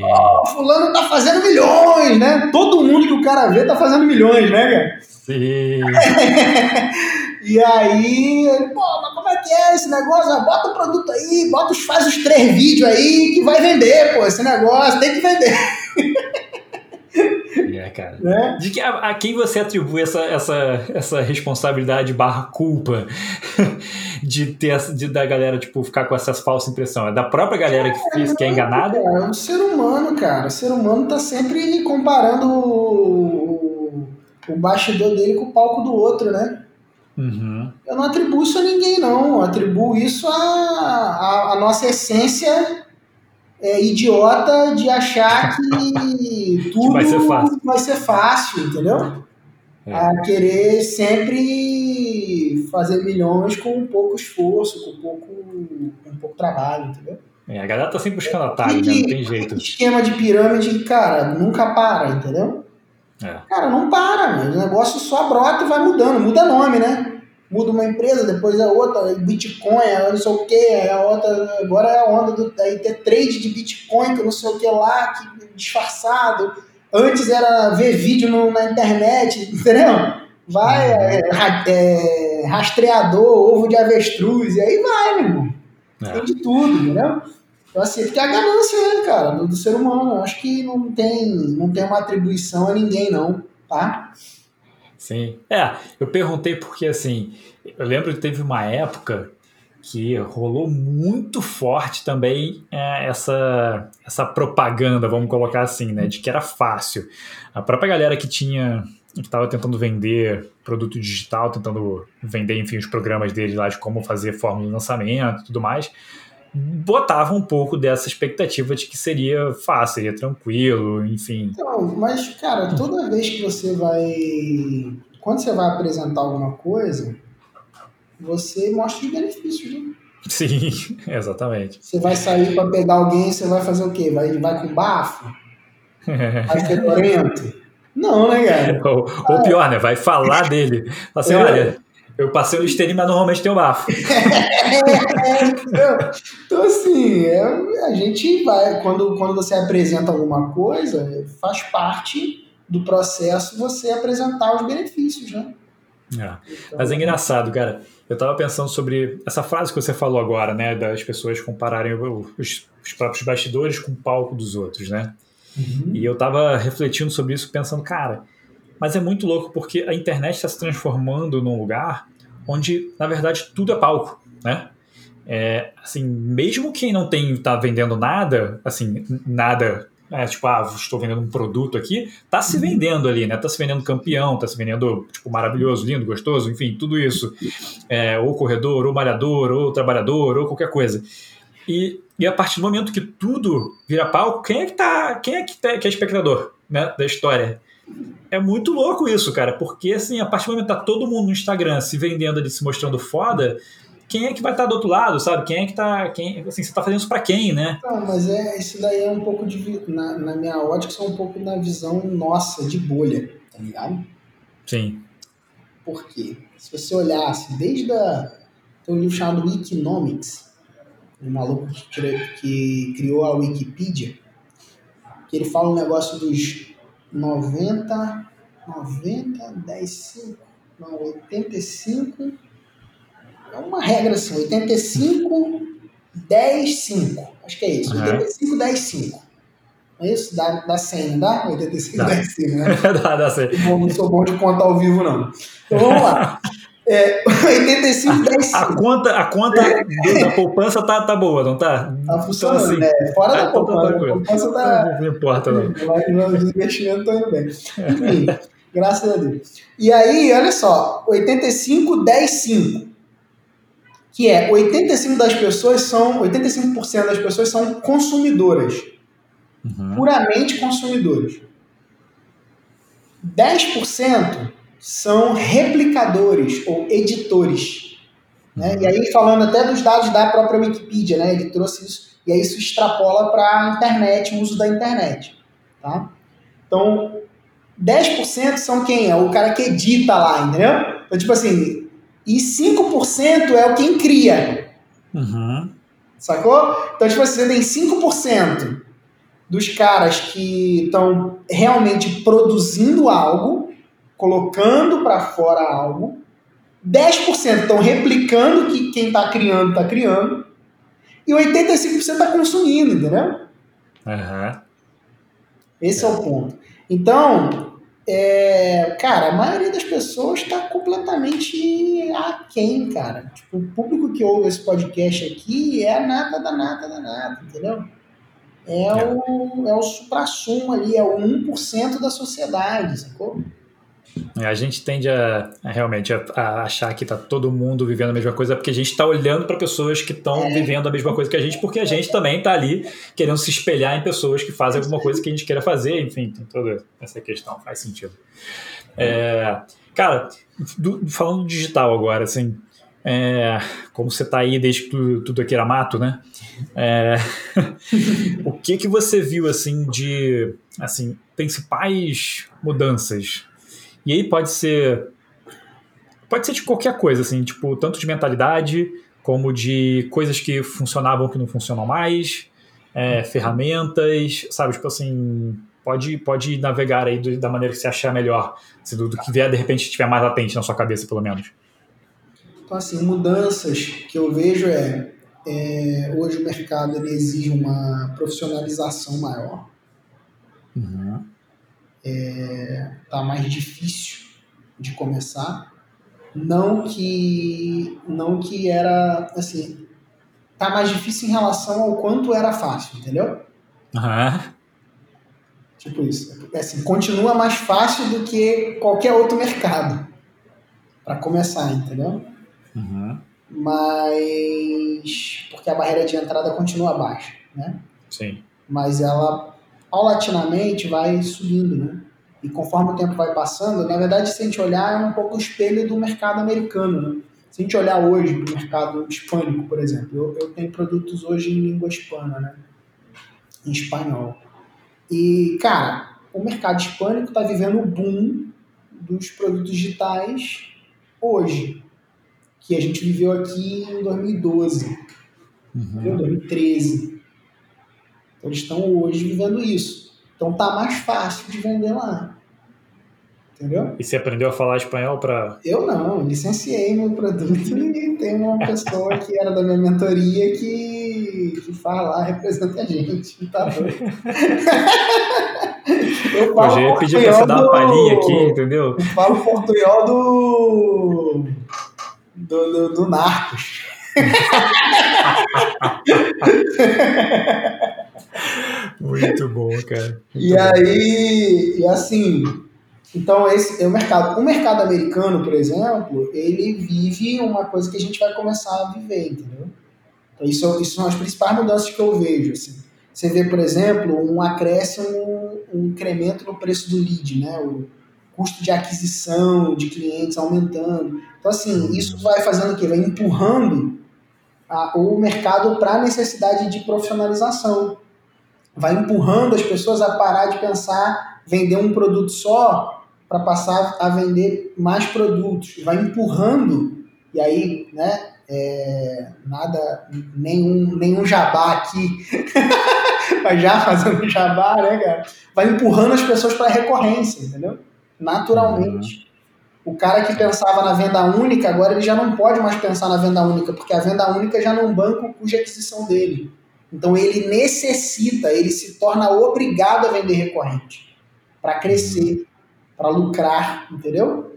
Oh, fulano tá fazendo milhões, né? Todo mundo que o cara vê tá fazendo milhões, né, cara? Sim. e aí, pô, mas como é que é esse negócio? Ah, bota o produto aí, bota os, faz os três vídeos aí que vai vender, pô, esse negócio, tem que vender. É, cara. Né? De que, a, a, quem você atribui essa, essa, essa responsabilidade barra culpa de ter de, da galera tipo, ficar com essas falsas impressões? É da própria galera que, fez, que é enganada? É um ser humano, cara. O ser humano tá sempre comparando o, o bastidor dele com o palco do outro, né? Uhum. Eu não atribuo isso a ninguém, não. Eu atribuo isso à a, a, a, nossa essência é, idiota de achar que tudo vai, ser fácil. vai ser fácil, entendeu? É. A querer sempre fazer milhões com pouco esforço, com pouco, com pouco trabalho, entendeu? É, a galera tá sempre buscando atalho, né? não tem jeito. Esquema de pirâmide, cara, nunca para, entendeu? É. Cara, não para, o negócio só brota e vai mudando, muda nome, né? Muda uma empresa, depois é outra, Bitcoin, é não sei o que, é a outra, agora é a onda do, daí ter trade de Bitcoin, que não sei o que lá, que disfarçado, antes era ver vídeo no, na internet, entendeu? Vai, uhum. é, é, rastreador, ovo de avestruz, e aí vai, meu irmão. É. Tem de tudo, entendeu? Então, assim, porque a ganância, né, cara, do, do, ser humano, eu acho que não tem, não tem uma atribuição a ninguém, não, tá? Sim. É, eu perguntei porque, assim, eu lembro que teve uma época que rolou muito forte também é, essa, essa propaganda, vamos colocar assim, né, de que era fácil. A própria galera que tinha que estava tentando vender produto digital, tentando vender, enfim, os programas dele lá de como fazer fórmula de lançamento e tudo mais, botava um pouco dessa expectativa de que seria fácil, seria tranquilo, enfim. Então, mas, cara, toda vez que você vai. Quando você vai apresentar alguma coisa, você mostra os benefícios, né? Sim, exatamente. Você vai sair para pegar alguém, você vai fazer o quê? Vai, vai com bafo? Vai fedorento? Não, né, cara? Ou, ou pior, né? Vai falar dele. Assim, é. olha, eu passei no esteirinho, mas normalmente tem o bafo. então, assim, é, a gente vai. Quando, quando você apresenta alguma coisa, faz parte do processo você apresentar os benefícios, né? É. Então, mas é engraçado, cara. Eu tava pensando sobre essa frase que você falou agora, né? Das pessoas compararem os, os próprios bastidores com o palco dos outros, né? Uhum. E eu tava refletindo sobre isso, pensando, cara, mas é muito louco porque a internet está se transformando num lugar onde, na verdade, tudo é palco, né? É, assim, mesmo quem não tem tá vendendo nada, assim, nada, é, tipo, ah, estou vendendo um produto aqui, tá se uhum. vendendo ali, né? Tá se vendendo campeão, tá se vendendo, tipo, maravilhoso, lindo, gostoso, enfim, tudo isso. É, ou corredor, ou malhador, ou trabalhador, ou qualquer coisa. E, e a partir do momento que tudo vira palco, quem é que tá, quem é que, tá, que é espectador, né, da história? É muito louco isso, cara, porque assim, a partir do momento que tá todo mundo no Instagram se vendendo ali, se mostrando foda, quem é que vai estar tá do outro lado, sabe? Quem é que tá. Quem, assim, você tá fazendo isso pra quem, né? Não, mas é, isso daí é um pouco de. Na, na minha ótica, isso é um pouco na visão nossa, de bolha, tá ligado? Sim. Por quê? Se você olhasse desde a. Tem um livro chamado Economics, um maluco que, que criou a Wikipedia, que ele fala um negócio dos 90, 90, 10, 5, não, 85. É uma regra assim, 85, 10, 5. Acho que é isso. Uhum. 85, 10, 5. Não é isso? Dá, dá 100, não dá? 85, dá. 10, 5, né? dá, dá 100. não sou bom de contar ao vivo, não. Então vamos lá. É, 85, 10, 5. A conta, a conta do, da poupança tá, tá boa, não tá? Tá funcionando, então, assim, é, Fora da tá poupança. a poupança tá. Não importa, não. Os investimentos estão indo bem. Enfim, graças a Deus. E aí, olha só, 85, 10, 5. Que é 85 das pessoas são. 85% das pessoas são consumidoras. Uhum. Puramente consumidoras. 10% são replicadores ou editores. Né? E aí, falando até dos dados da própria Wikipedia, né? ele trouxe isso, e aí isso extrapola para a internet, o uso da internet. Tá? Então, 10% são quem? É o cara que edita lá, entendeu? Então, tipo assim, e 5% é o quem cria. Uhum. Sacou? Então, tipo assim, você tem 5% dos caras que estão realmente produzindo algo, colocando para fora algo, 10% estão replicando que quem está criando está criando, e 85% está consumindo, entendeu? Uhum. Esse é. é o ponto. Então, é, cara, a maioria das pessoas está completamente aquém, cara. Tipo, o público que ouve esse podcast aqui é a nada da nada da nada, entendeu? É, é. o, é o supra-sumo ali, é o 1% da sociedade, sacou? A gente tende a, a realmente a, a, achar que está todo mundo vivendo a mesma coisa, porque a gente está olhando para pessoas que estão é. vivendo a mesma coisa que a gente, porque a gente também está ali querendo se espelhar em pessoas que fazem alguma coisa que a gente queira fazer, enfim, tem toda essa questão, faz sentido. É, cara, do, falando digital agora, assim, é, como você está aí desde que tudo, tudo aqui era mato, né? É, o que que você viu assim de assim principais mudanças e aí pode ser. Pode ser de qualquer coisa, assim, tipo, tanto de mentalidade, como de coisas que funcionavam que não funcionam mais, é, ferramentas, sabe? Tipo assim. pode, pode navegar aí do, da maneira que você achar melhor, se do, do que vier de repente estiver mais latente na sua cabeça, pelo menos. Então, assim, mudanças que eu vejo é, é hoje o mercado exige uma profissionalização maior. Uhum. É, tá mais difícil de começar. Não que não que era assim, tá mais difícil em relação ao quanto era fácil, entendeu? Uhum. Tipo isso. É assim, continua mais fácil do que qualquer outro mercado para começar, entendeu? Uhum. Mas porque a barreira de entrada continua baixa, né? Sim. Mas ela paulatinamente vai subindo, né? E conforme o tempo vai passando, na verdade, se a gente olhar, é um pouco o espelho do mercado americano, né? Se a gente olhar hoje para o mercado hispânico, por exemplo, eu, eu tenho produtos hoje em língua hispana, né? Em espanhol. E, cara, o mercado hispânico está vivendo o boom dos produtos digitais hoje, que a gente viveu aqui em 2012, uhum. 2013. Então, eles estão hoje vivendo isso. Então, tá mais fácil de vender lá. Entendeu? E você aprendeu a falar espanhol para. Eu não, licenciei meu produto e tem uma pessoa que era da minha mentoria que, que fala lá, representa a gente. Tá eu falo Hoje eu ia pedir pra você dar uma palhinha aqui, entendeu? Eu falo portunhol do. do, do, do Narcos. Muito bom, cara. Muito e bom. aí, e assim, então, esse é o mercado. O mercado americano, por exemplo, ele vive uma coisa que a gente vai começar a viver, entendeu? Então, isso, isso são as principais mudanças que eu vejo. Assim. Você vê, por exemplo, um acréscimo, um incremento no preço do lead, né? O custo de aquisição de clientes aumentando. Então, assim, isso vai fazendo o quê? Vai empurrando a, o mercado para a necessidade de profissionalização. Vai empurrando as pessoas a parar de pensar vender um produto só para passar a vender mais produtos. Vai empurrando, e aí, né, é, nada, nenhum, nenhum jabá aqui, mas já fazendo jabá, né, cara? Vai empurrando as pessoas para recorrência, entendeu? Naturalmente. Uhum. O cara que pensava na venda única, agora ele já não pode mais pensar na venda única, porque a venda única já não banca o de aquisição dele. Então ele necessita, ele se torna obrigado a vender recorrente para crescer para lucrar, entendeu?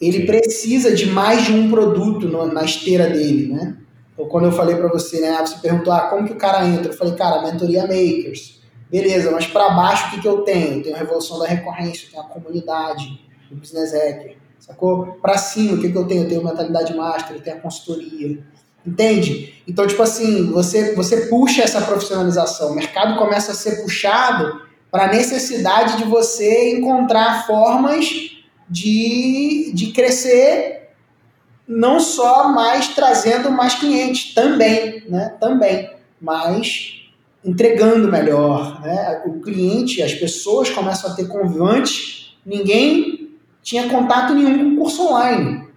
Ele precisa de mais de um produto no, na esteira dele, né? Então, quando eu falei para você, né, você perguntou, ah, como que o cara entra? Eu falei, cara, mentoria makers. Beleza, mas para baixo o que, que eu tenho? Eu tenho a revolução da recorrência, eu tenho a comunidade, o business hacker, sacou? Para cima, o que, que eu tenho? Eu tenho mentalidade master, eu tenho a consultoria. Entende? Então, tipo assim, você, você puxa essa profissionalização, o mercado começa a ser puxado para a necessidade de você encontrar formas de, de crescer, não só mais trazendo mais clientes, também, né? Também, mas entregando melhor, né? O cliente, as pessoas começam a ter convivantes, ninguém tinha contato nenhum com o curso online.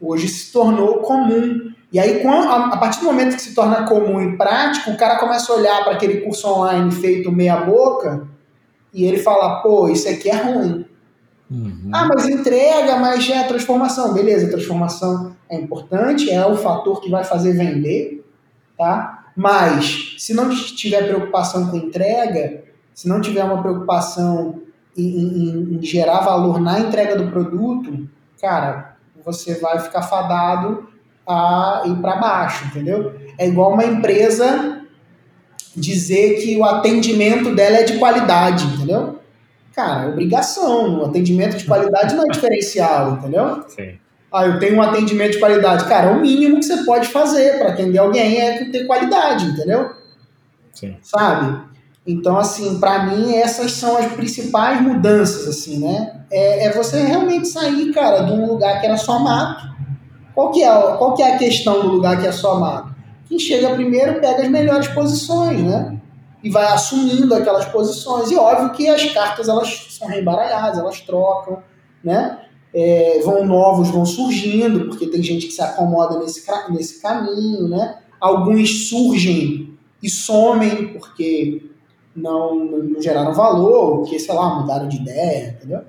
Hoje se tornou comum. E aí, a partir do momento que se torna comum e prático, o cara começa a olhar para aquele curso online feito meia boca e ele fala, pô, isso aqui é ruim. Uhum. Ah, mas entrega, mas é transformação. Beleza, transformação é importante, é o fator que vai fazer vender, tá? Mas se não tiver preocupação com entrega, se não tiver uma preocupação em, em, em gerar valor na entrega do produto, cara, você vai ficar fadado a ir para baixo, entendeu? É igual uma empresa dizer que o atendimento dela é de qualidade, entendeu? Cara, é obrigação. O atendimento de qualidade não é diferencial, entendeu? Sim. Ah, eu tenho um atendimento de qualidade. Cara, o mínimo que você pode fazer para atender alguém é ter qualidade, entendeu? Sim. Sabe? Então, assim, para mim, essas são as principais mudanças, assim, né? É, é, você realmente sair, cara, de um lugar que era só mato qual que, é, qual que é a questão do lugar que é só mato? Quem chega primeiro pega as melhores posições, né? E vai assumindo aquelas posições. E óbvio que as cartas elas são reembaralhadas, elas trocam, né? É, vão novos vão surgindo, porque tem gente que se acomoda nesse, nesse caminho, né? Alguns surgem e somem, porque não, não geraram valor, ou que, sei lá, mudaram de ideia, entendeu?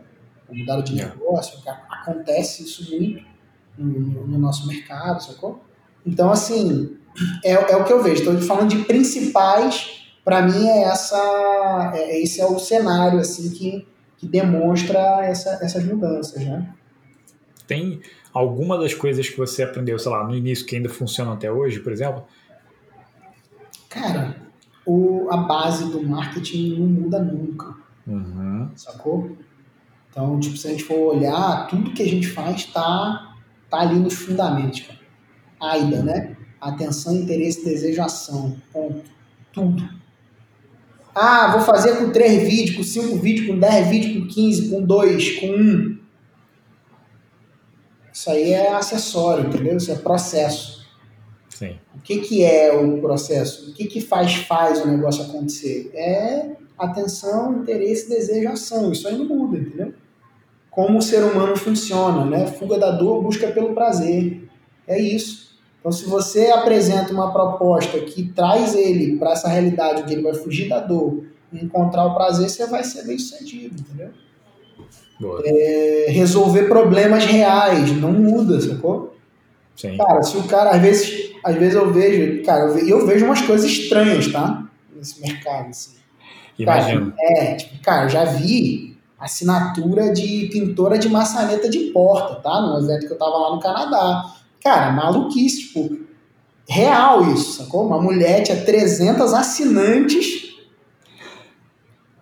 Ou mudaram de é. negócio. Acontece isso muito no, no nosso mercado, sacou? Então, assim, é, é o que eu vejo. Estou falando de principais, para mim é essa, é, esse é o cenário assim que, que demonstra essa, essas mudanças, né? Tem alguma das coisas que você aprendeu, sei lá, no início que ainda funcionam até hoje, por exemplo? Cara, o, a base do marketing não muda nunca. Uhum. Sacou? Então, tipo, se a gente for olhar, tudo que a gente faz tá, tá ali nos fundamentos. Cara. AIDA, né? Atenção, interesse, desejo, ação. Ponto. Tudo. Ah, vou fazer com 3 vídeos, com 5 vídeos, com 10 vídeos, com 15, com 2, com 1. Isso aí é acessório, entendeu? Isso é processo. Sim. O que, que é o processo? O que, que faz, faz o negócio acontecer? É atenção, interesse, desejo, ação. Isso aí não muda, entendeu? Como o ser humano funciona, né? Fuga da dor, busca pelo prazer. É isso. Então, se você apresenta uma proposta que traz ele para essa realidade, onde ele vai fugir da dor e encontrar o prazer, você vai ser bem sucedido, entendeu? É, resolver problemas reais, não muda, sacou? Sim. Cara, se o cara, às vezes, às vezes eu vejo, cara, eu vejo, umas coisas estranhas, tá? Nesse mercado, assim. Imagino. Cara, é, tipo, cara, eu já vi assinatura de pintora de maçaneta de porta, tá? No evento que eu tava lá no Canadá. Cara, maluquice, tipo, real isso, sacou? Uma mulher tinha 300 assinantes,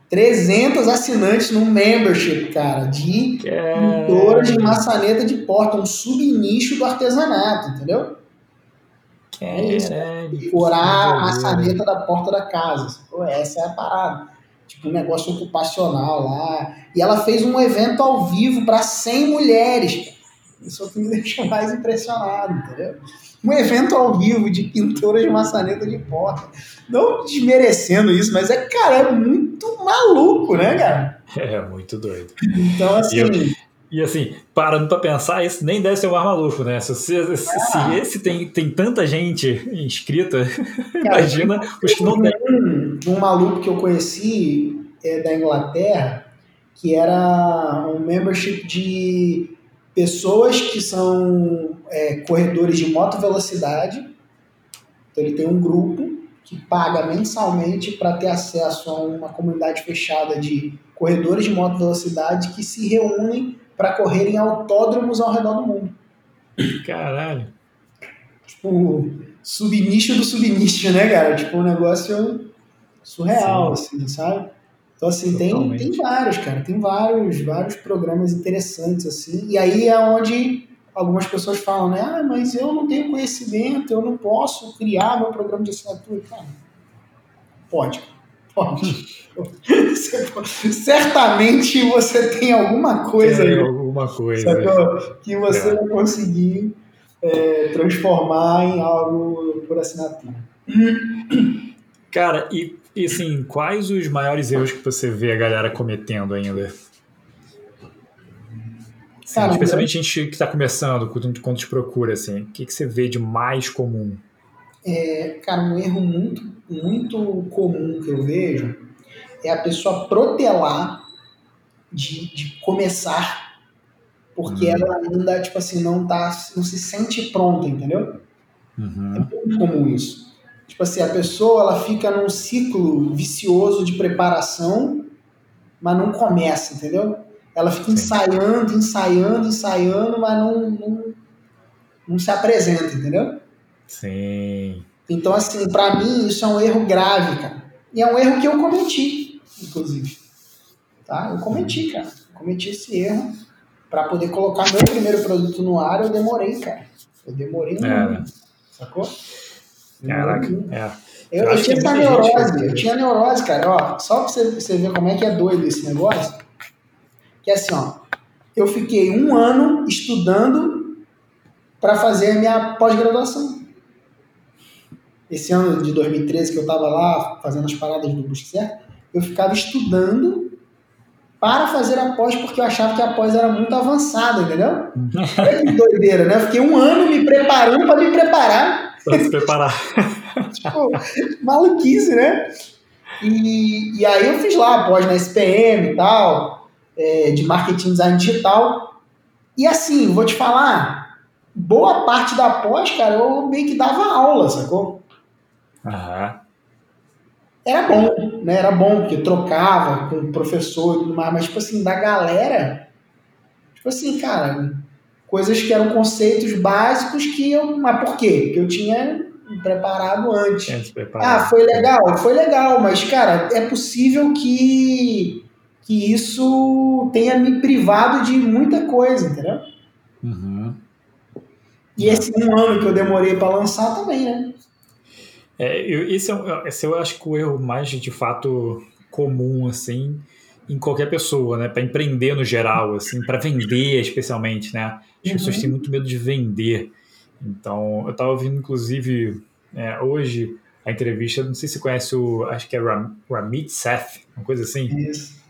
300 assinantes no membership, cara, de pintora de maçaneta de porta, um subnicho do artesanato, entendeu? É isso. Decorar a maçaneta da porta da casa. Sacou? Essa é a parada. Tipo, um negócio ocupacional lá. E ela fez um evento ao vivo para 100 mulheres. Isso é o que me deixa mais impressionado, entendeu? Um evento ao vivo de pintura de maçaneta de porta. Não desmerecendo isso, mas é, cara, é muito maluco, né, cara? É, muito doido. Então, assim. Eu, e assim, parando pra pensar, isso nem deve ser o mais maluco, né? Se, se, ah. se esse tem, tem tanta gente inscrita, cara, imagina os que não tem. Um, um maluco que eu conheci é, da Inglaterra, que era um membership de pessoas que são é, corredores de moto velocidade. Então ele tem um grupo que paga mensalmente para ter acesso a uma comunidade fechada de corredores de moto velocidade que se reúnem para correrem autódromos ao redor do mundo. Caralho. Tipo, subnicho do subnicho, né, cara? Tipo, um negócio surreal, Sim. assim, sabe? Então, assim, tem, tem vários, cara, tem vários, vários programas interessantes, assim, e aí é onde algumas pessoas falam, né, ah, mas eu não tenho conhecimento, eu não posso criar meu programa de assinatura. Cara, pode, pode. Certamente você tem alguma coisa, tem alguma coisa que você é. vai conseguir é, transformar em algo por assinatura. Cara, e e assim, quais os maiores erros que você vê a galera cometendo ainda? Sim, especialmente a gente que está começando, quando te procura, assim, o que, que você vê de mais comum? É, cara, um erro muito, muito comum que eu vejo é a pessoa protelar de, de começar porque hum. ela ainda, tipo assim, não, tá, não se sente pronta, entendeu? Uhum. É muito comum isso. Tipo assim, a pessoa ela fica num ciclo vicioso de preparação, mas não começa, entendeu? Ela fica ensaiando, ensaiando, ensaiando, mas não, não, não se apresenta, entendeu? Sim. Então, assim, para mim, isso é um erro grave, cara. E é um erro que eu cometi, inclusive. Tá? Eu cometi, cara. cometi esse erro. para poder colocar meu primeiro produto no ar, eu demorei, cara. Eu demorei é, ano. Né? Sacou? Caraca, é. Eu, eu tinha essa neurose, eu tinha neurose, cara, ó, só pra você, você ver como é que é doido esse negócio, que é assim, ó, eu fiquei um ano estudando para fazer a minha pós-graduação. Esse ano de 2013 que eu tava lá fazendo as paradas do Busque Certo, eu ficava estudando para fazer a pós porque eu achava que a pós era muito avançada, entendeu? Olha que doideira, né? Eu fiquei um ano me preparando para me preparar Pra se preparar. tipo, maluquice, né? E, e aí eu fiz lá, pós na SPM e tal, é, de marketing design digital. E assim, vou te falar, boa parte da pós, cara, eu meio que dava aula, sacou? Aham. Era bom, né? Era bom, porque trocava com o professor e tudo mais, mas, tipo assim, da galera, tipo assim, cara, coisas que eram conceitos básicos que eu. Mas por quê? Porque eu tinha preparado antes. preparado. Ah, foi legal? Foi legal, mas, cara, é possível que, que isso tenha me privado de muita coisa, entendeu? Uhum. E esse um ano que eu demorei para lançar também, né? É, eu, esse, é, esse eu acho que o erro mais de fato comum, assim, em qualquer pessoa, né? Para empreender no geral, assim, para vender especialmente, né? As uhum. pessoas têm muito medo de vender. Então, eu estava ouvindo, inclusive, é, hoje a entrevista, não sei se você conhece o, acho que é Ram, Ramit Seth, uma coisa assim. Isso.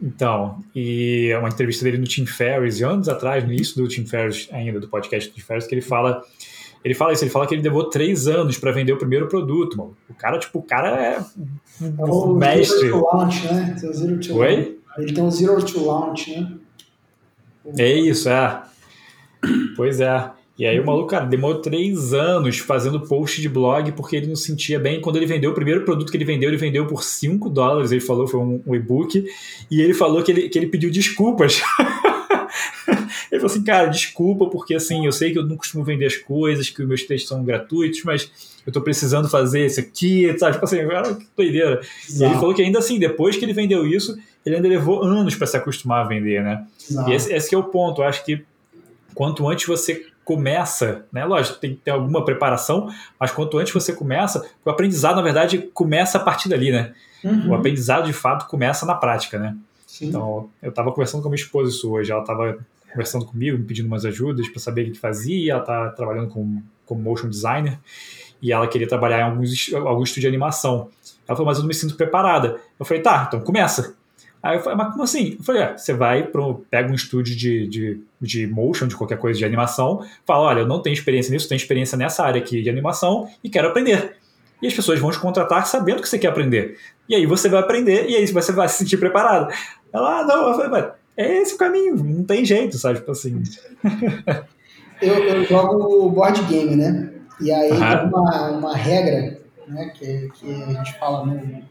Então, e é uma entrevista dele no Tim Ferriss, anos atrás, no início do Tim Ferriss ainda, do podcast do Tim Ferriss, que ele fala ele fala isso, ele fala que ele levou três anos para vender o primeiro produto, mano. O cara, tipo, o cara é um é mestre. Zero to launch, né? Tem zero to Oi? Ele tem um zero to launch, né? É isso, é. Pois é. E aí o maluco, cara, demorou três anos fazendo post de blog porque ele não se sentia bem. Quando ele vendeu o primeiro produto que ele vendeu, ele vendeu por 5 dólares, ele falou, foi um, um e-book, e ele falou que ele, que ele pediu desculpas. ele falou assim, cara, desculpa, porque assim, eu sei que eu não costumo vender as coisas, que os meus textos são gratuitos, mas eu tô precisando fazer isso aqui, sabe? Tipo assim, cara, que doideira. Exato. E ele falou que ainda assim, depois que ele vendeu isso, ele ainda levou anos para se acostumar a vender, né? Exato. E esse, esse é o ponto. Eu acho que quanto antes você começa, né? Lógico, tem que ter alguma preparação, mas quanto antes você começa, o aprendizado, na verdade, começa a partir dali, né? Uhum. O aprendizado, de fato, começa na prática, né? Sim. Então, eu estava conversando com a minha esposa isso hoje, ela estava conversando comigo, me pedindo umas ajudas para saber o que fazia, ela está trabalhando como, como motion designer, e ela queria trabalhar em alguns, algum estúdio de animação. Ela falou, mas eu não me sinto preparada. Eu falei, tá, então começa. Aí eu falei, mas como assim? Eu falei, é, você vai, pro, pega um estúdio de, de, de motion, de qualquer coisa de animação, fala, olha, eu não tenho experiência nisso, tenho experiência nessa área aqui de animação e quero aprender. E as pessoas vão te contratar sabendo que você quer aprender. E aí você vai aprender e aí você vai se sentir preparado. Ela, ah, não, eu falei, mas é esse o caminho, não tem jeito, sabe? Tipo assim. eu, eu jogo board game, né? E aí tem uma, uma regra, né, que, que a gente fala no,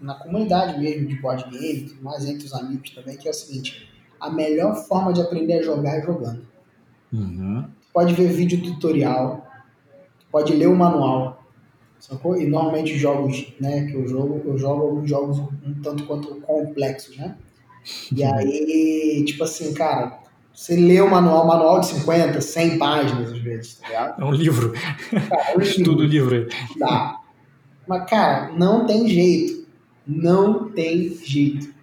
na comunidade mesmo de board game, mais entre os amigos também, que é o seguinte: a melhor forma de aprender a jogar é jogando. Uhum. Pode ver vídeo tutorial, pode ler o manual, sacou? E normalmente jogos, né, que eu jogo, eu jogo alguns jogos um tanto quanto complexos, né? E aí, tipo assim, cara, você lê o manual, manual de 50, 100 páginas às vezes, tá ligado? É um livro. Cara, é um Estudo livro. Dá. Mas, cara, não tem jeito não tem jeito.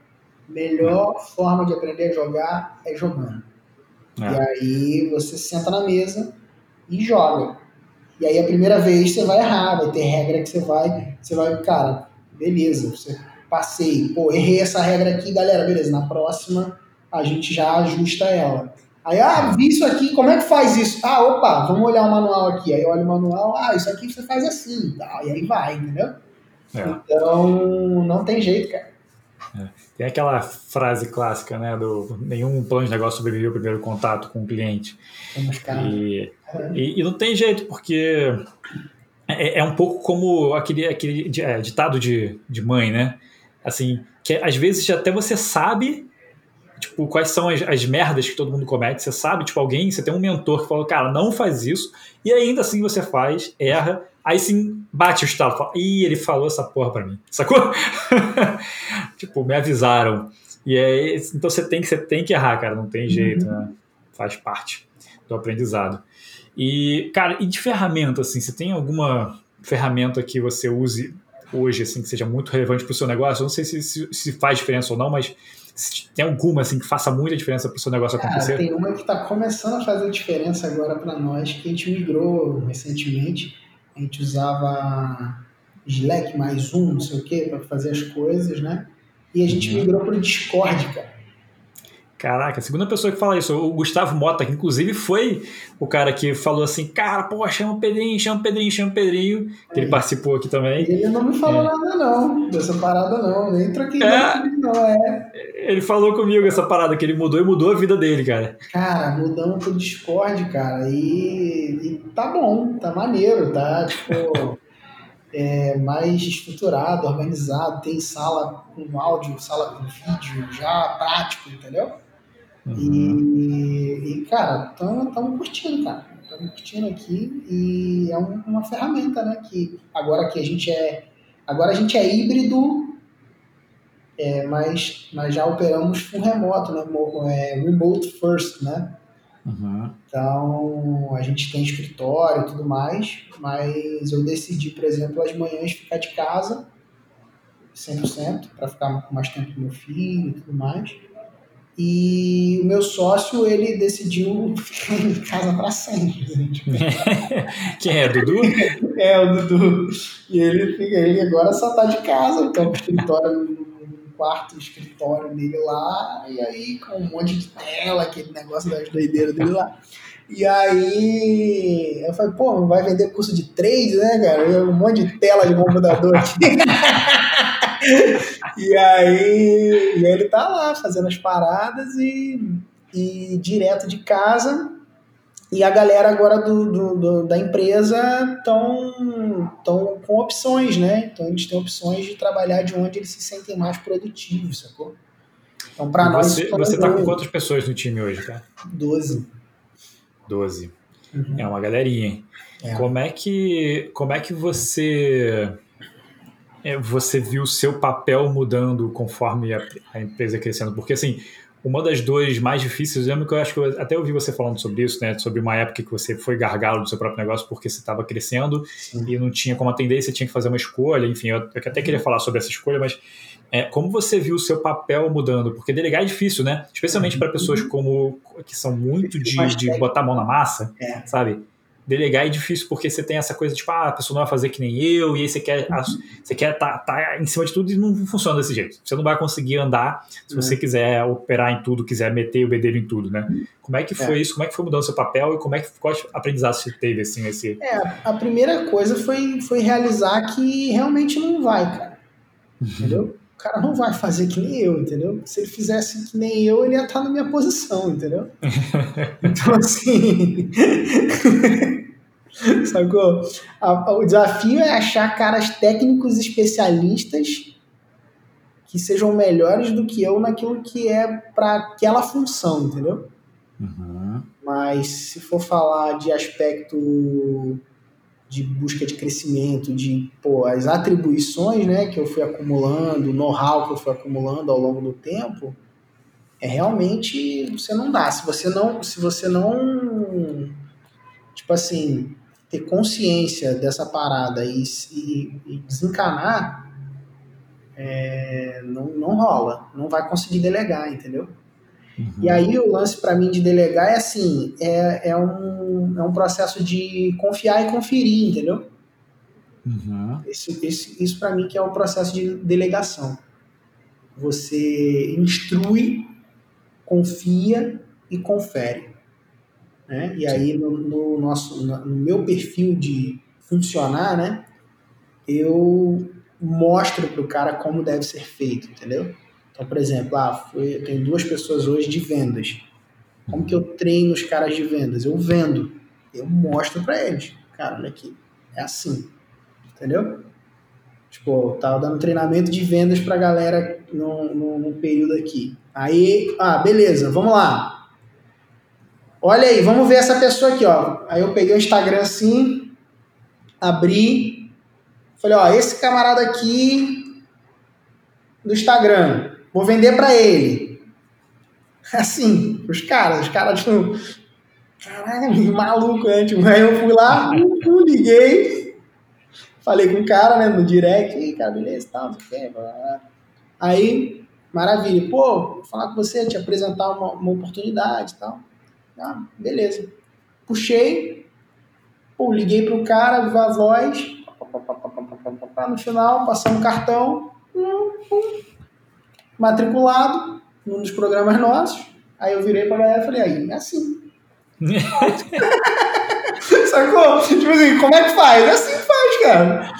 Melhor forma de aprender a jogar é jogando. É. E aí você senta na mesa e joga. E aí a primeira vez você vai errar, vai ter regra que você vai, você vai, cara, beleza, você passei, pô, errei essa regra aqui, galera, beleza, na próxima a gente já ajusta ela. Aí, ah, vi isso aqui, como é que faz isso? Ah, opa, vamos olhar o manual aqui. Aí olha o manual, ah, isso aqui você faz assim, tal, e aí vai, entendeu? É. Então, não tem jeito, cara. É. Tem aquela frase clássica, né, do nenhum plano de negócio sobreviveu ao primeiro contato com o cliente. E, e, e, não tem jeito, porque é, é, um pouco como aquele, aquele é, ditado de, de mãe, né? Assim, que às vezes até você sabe tipo, quais são as, as merdas que todo mundo comete, você sabe, tipo, alguém, você tem um mentor que falou, cara, não faz isso, e ainda assim você faz, erra, Aí sim, bate o estalo. Fala, Ih, ele falou essa porra pra mim. Sacou? tipo, me avisaram. E é, então você tem, que, você tem que errar, cara. Não tem jeito, uhum. né? Faz parte do aprendizado. E, cara, e de ferramenta, assim, você tem alguma ferramenta que você use hoje, assim, que seja muito relevante para o seu negócio? Eu não sei se, se, se, faz diferença ou não, mas tem alguma, assim, que faça muita diferença para o seu negócio Cara, acontecer? Tem uma que está começando a fazer diferença agora para nós, que a gente migrou recentemente, a gente usava Slack mais um, não sei o quê, para fazer as coisas, né? E a gente uhum. migrou para o Discord, cara. Caraca, a segunda pessoa que fala isso, o Gustavo Mota, que inclusive foi o cara que falou assim, cara, pô, chama o Pedrinho, chama o Pedrinho, chama o Pedrinho, que ele é. participou aqui também. Ele não me falou é. nada não, dessa parada não, nem troquei é. não, é. Ele falou comigo essa parada, que ele mudou e mudou a vida dele, cara. Cara, mudamos pro Discord, cara, e, e tá bom, tá maneiro, tá, tipo... é, mais estruturado, organizado, tem sala com áudio, sala com vídeo, já prático, entendeu? Uhum. E, e, cara, estamos curtindo, cara. Estamos curtindo aqui e é um, uma ferramenta, né? Que agora que a gente é. Agora a gente é híbrido, é, mas, mas já operamos com remoto, né? É, remote first, né? Uhum. Então, a gente tem escritório e tudo mais, mas eu decidi, por exemplo, as manhãs ficar de casa 100% para ficar mais tempo com meu filho e tudo mais. E o meu sócio, ele decidiu ficar em casa para sempre. Quem é, Dudu? é, o Dudu. E ele, ele agora só tá de casa, então o escritório quarto escritório dele lá, e aí com um monte de tela, aquele negócio das doideiras dele lá. E aí eu falei, pô, vai vender curso de trade, né, cara? Um monte de tela de computador aqui. e aí e ele tá lá fazendo as paradas e, e direto de casa e a galera agora do, do, do da empresa estão tão com opções, né? Então eles têm opções de trabalhar de onde eles se sentem mais produtivos, sacou? Então, para nós. Você, você tá com quantas pessoas no time hoje, cara? Doze. Doze. Uhum. É uma galerinha, hein? É. Como é que como é que você você viu o seu papel mudando conforme a, a empresa crescendo? Porque assim, uma das dores mais difíceis, eu lembro que eu acho que eu até ouvi você falando sobre isso, né? Sobre uma época que você foi gargalo do seu próprio negócio porque você estava crescendo Sim. e não tinha como atender, você tinha que fazer uma escolha. Enfim, eu, eu até queria falar sobre essa escolha, mas é, como você viu o seu papel mudando? Porque delegar é difícil, né? Especialmente para pessoas uhum. como que são muito de, de botar a mão na massa, é. sabe? Delegar é difícil porque você tem essa coisa tipo, ah, a pessoa não vai fazer que nem eu, e aí você quer uhum. você quer tá, tá em cima de tudo e não funciona desse jeito. Você não vai conseguir andar se você quiser operar em tudo, quiser meter o bedelho em tudo, né? Como é que foi é. isso? Como é que foi mudando seu papel e como é que qual aprendizado você teve assim nesse É, a primeira coisa foi foi realizar que realmente não vai, cara. Uhum. Entendeu? O cara não vai fazer que nem eu, entendeu? Se ele fizesse que nem eu, ele ia estar na minha posição, entendeu? Então, assim. Sacou? o desafio é achar caras técnicos especialistas que sejam melhores do que eu naquilo que é para aquela função, entendeu? Uhum. Mas se for falar de aspecto de busca de crescimento, de pô, as atribuições né, que eu fui acumulando, o know-how que eu fui acumulando ao longo do tempo, é realmente você não dá. Se você não, se você não tipo assim, ter consciência dessa parada e, e, e desencanar, é, não, não rola, não vai conseguir delegar, entendeu? Uhum. E aí o lance para mim de delegar é assim, é, é, um, é um processo de confiar e conferir, entendeu? Uhum. Esse, esse, isso para mim que é o processo de delegação. Você instrui, confia e confere. Né? E aí no, no nosso, no meu perfil de funcionar, né, eu mostro para o cara como deve ser feito, entendeu? Então, por exemplo, ah, foi, eu tenho duas pessoas hoje de vendas. Como que eu treino os caras de vendas? Eu vendo. Eu mostro para eles. Cara, olha aqui. É assim. Entendeu? Tipo, eu tava dando treinamento de vendas pra galera num, num, período aqui. Aí, ah, beleza, vamos lá. Olha aí, vamos ver essa pessoa aqui, ó. Aí eu peguei o Instagram assim, abri, falei, ó, esse camarada aqui do Instagram, Vou vender para ele. Assim, os caras, os caras tipo, caralho, maluco, né? Tipo, aí eu fui lá, liguei, falei com o cara, né, no direct, e cara, beleza, tal, tá, Aí, maravilha, pô, vou falar com você, te apresentar uma, uma oportunidade e tal. Ah, beleza. Puxei, pô, liguei pro cara, viva a voz, no final, passando um cartão, matriculado num dos programas nossos. Aí eu virei pra galera e falei, aí, é assim. Sacou? Tipo assim, como é que faz? É assim que faz, cara.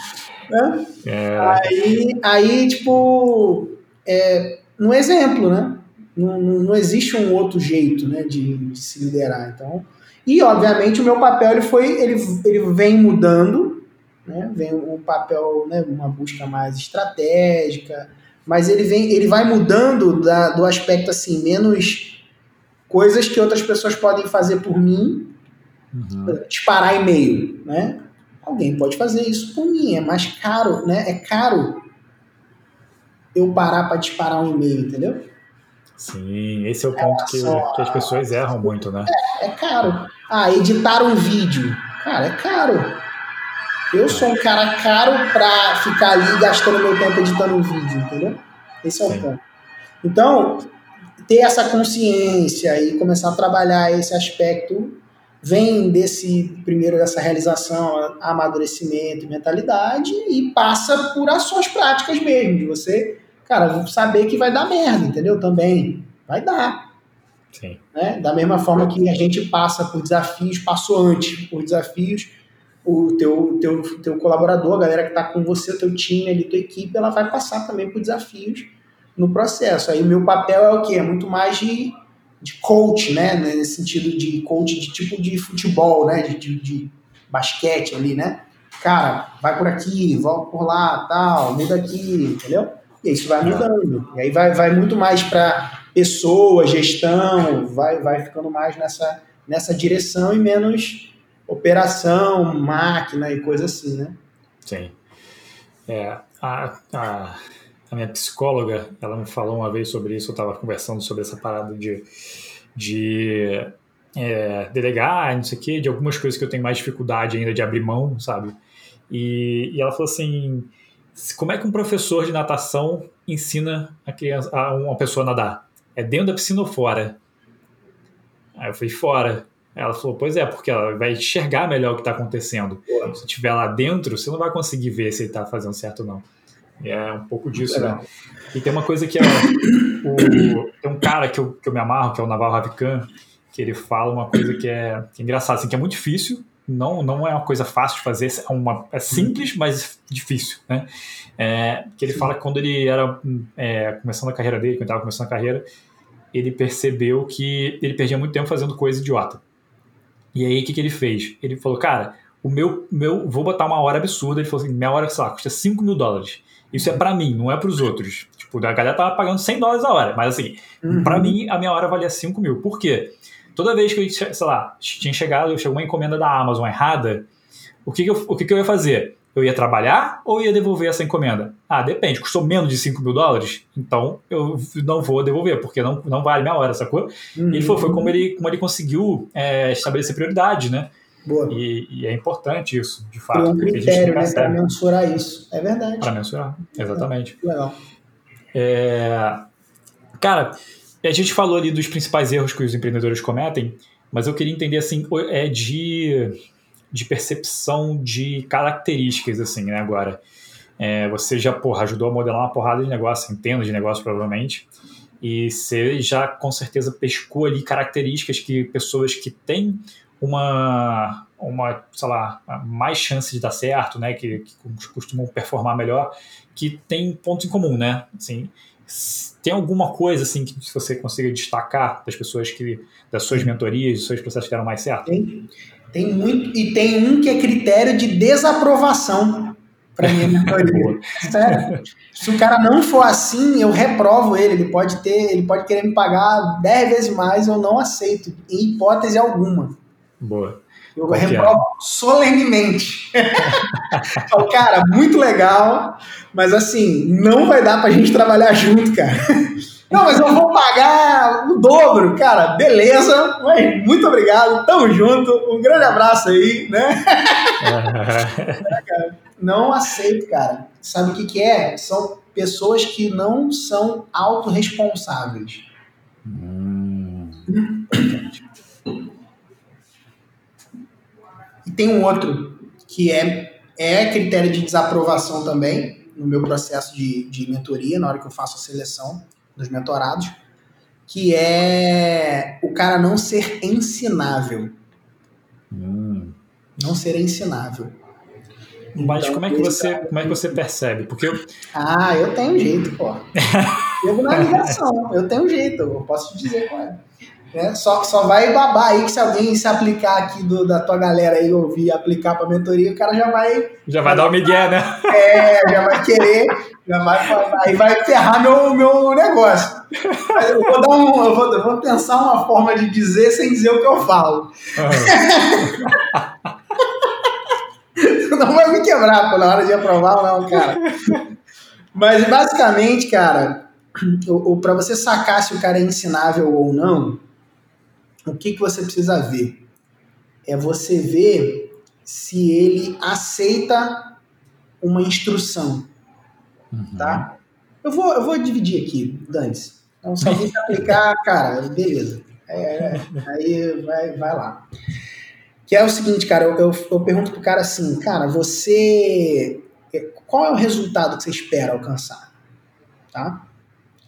Né? É. Aí, aí, tipo, é, um exemplo, né? Não, não, existe um outro jeito né, de, de, se liderar. Então, e, obviamente, o meu papel ele foi, ele, ele vem mudando, né? vem um papel, né, uma busca mais estratégica, mas ele, vem, ele vai mudando da, do aspecto assim, menos coisas que outras pessoas podem fazer por mim, uhum. disparar e-mail, né? Alguém pode fazer isso por mim, é mais caro, né? É caro eu parar para disparar um e-mail, entendeu? Sim, esse é o ponto é, que, só... que, as pessoas erram muito, né? É, é caro. Ah, editar um vídeo. Cara, é caro. Eu sou um cara caro para ficar ali gastando meu tempo editando um vídeo, entendeu? Esse é Sim. o ponto. Então, ter essa consciência e começar a trabalhar esse aspecto vem desse primeiro dessa realização, amadurecimento mentalidade e passa por ações práticas mesmo, de você, cara, saber que vai dar merda, entendeu? Também vai dar. Sim. Né? Da mesma forma que a gente passa por desafios, passou antes por desafios, o teu, teu, teu colaborador, a galera que está com você, o teu time, ali, tua equipe, ela vai passar também por desafios no processo. Aí o meu papel é o quê? É muito mais de de coach, né? Nesse sentido de coach de tipo de futebol, né? De, de, de basquete ali, né? Cara, vai por aqui, volta por lá, tal, muda aqui, entendeu? E isso vai mudando. E aí vai, vai muito mais para pessoa, gestão, vai, vai ficando mais nessa, nessa direção e menos operação, máquina e coisa assim, né? Sim. É, a, a a minha psicóloga, ela me falou uma vez sobre isso, eu estava conversando sobre essa parada de, de é, delegar, não sei o quê, de algumas coisas que eu tenho mais dificuldade ainda de abrir mão, sabe? E, e ela falou assim, como é que um professor de natação ensina a, criança, a uma pessoa a nadar? É dentro da piscina ou fora? Aí eu falei, fora. Ela falou, pois é, porque ela vai enxergar melhor o que está acontecendo. Se estiver lá dentro, você não vai conseguir ver se ele está fazendo certo ou não. É um pouco disso, né? E tem uma coisa que é. O, tem um cara que eu, que eu me amarro, que é o Naval Ravikant, que ele fala uma coisa que é, que é engraçada, assim, que é muito difícil, não, não é uma coisa fácil de fazer, é, uma, é simples, mas difícil, né? É, que ele fala que quando ele era é, começando a carreira dele, quando estava começando a carreira, ele percebeu que ele perdia muito tempo fazendo coisa idiota. E aí, o que, que ele fez? Ele falou, cara, o meu, meu, vou botar uma hora absurda. Ele falou assim, minha hora, sei lá, custa 5 mil dólares. Isso é para mim, não é para os outros. Tipo, a galera tava pagando 100 dólares a hora, mas assim, uhum. para mim a minha hora valia 5 mil. Por quê? Toda vez que eu, sei lá, tinha chegado, chegou uma encomenda da Amazon errada, o que, que eu, o que, que eu ia fazer? Eu ia trabalhar ou ia devolver essa encomenda? Ah, depende. Custou menos de 5 mil dólares? Então eu não vou devolver, porque não, não vale minha hora, sacou? Uhum. E ele falou, foi como ele, como ele conseguiu é, estabelecer prioridade, né? Boa. E, e, é importante isso, de fato. Um critério né, para mensurar isso. É verdade. Para mensurar, exatamente. É. Legal. É... Cara, a gente falou ali dos principais erros que os empreendedores cometem, mas eu queria entender assim, é de, de percepção de características, assim, né, agora. É, você já, porra, ajudou a modelar uma porrada de negócio, centenas de negócios, provavelmente, e você já, com certeza, pescou ali características que pessoas que têm uma, uma, sei lá, mais chance de dar certo, né, que, que costumam performar melhor, que tem pontos em comum, né? Assim, tem alguma coisa assim que você consiga destacar das pessoas que das suas mentorias, dos seus processos que deram mais certo? Tem, tem muito e tem um que é critério de desaprovação para minha mentoria. Sério. Se o cara não for assim, eu reprovo ele. Ele pode ter, ele pode querer me pagar 10 vezes mais, eu não aceito, em hipótese alguma. Boa. Eu Qual reprovo é? solenemente. Falo, cara, muito legal, mas assim, não vai dar pra gente trabalhar junto, cara. Não, mas eu vou pagar o dobro, cara. Beleza, mas muito obrigado, tamo junto. Um grande abraço aí, né? não aceito, cara. Sabe o que, que é? São pessoas que não são autorresponsáveis. Hum. Tem um outro que é, é critério de desaprovação também, no meu processo de, de mentoria, na hora que eu faço a seleção dos mentorados, que é o cara não ser ensinável. Hum. Não ser ensinável. Mas então, como é que você, cara... como é que você percebe? Porque eu... Ah, eu tenho jeito, pô. eu na ligação, eu tenho jeito, eu posso te dizer qual é. Né? Só, só vai babar aí que se alguém se aplicar aqui do, da tua galera aí ouvir aplicar para mentoria, o cara já vai. Já vai dar o migué, né? É, já vai querer, já vai, aí vai ferrar meu, meu negócio. Eu vou, dar um, eu, vou, eu vou pensar uma forma de dizer sem dizer o que eu falo. Uhum. não vai me quebrar pô, na hora de aprovar, não, cara. Mas basicamente, cara, para você sacar se o cara é ensinável ou não, o que, que você precisa ver? É você ver se ele aceita uma instrução, uhum. tá? Eu vou, eu vou dividir aqui, Dante. Então, se alguém aplicar, cara, beleza. É, aí vai, vai lá. Que é o seguinte, cara, eu, eu, eu pergunto pro cara assim, cara, você. Qual é o resultado que você espera alcançar? Tá?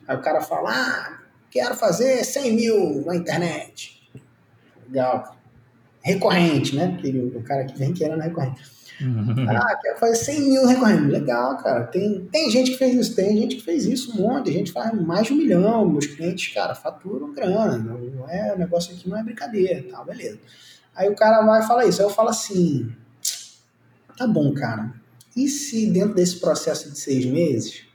Aí o cara fala, ah, quero fazer 100 mil na internet. Legal. Recorrente, né? Porque o cara que vem querendo recorrente. Uhum. Ah, quer fazer 100 mil recorrentes. Legal, cara. Tem, tem gente que fez isso, tem gente que fez isso, um monte. A gente faz mais de um milhão. Meus clientes, cara, faturam grana. Não é, o negócio aqui não é brincadeira, tá? Beleza. Aí o cara vai e fala isso. Aí eu falo assim: tá bom, cara. E se dentro desse processo de seis meses,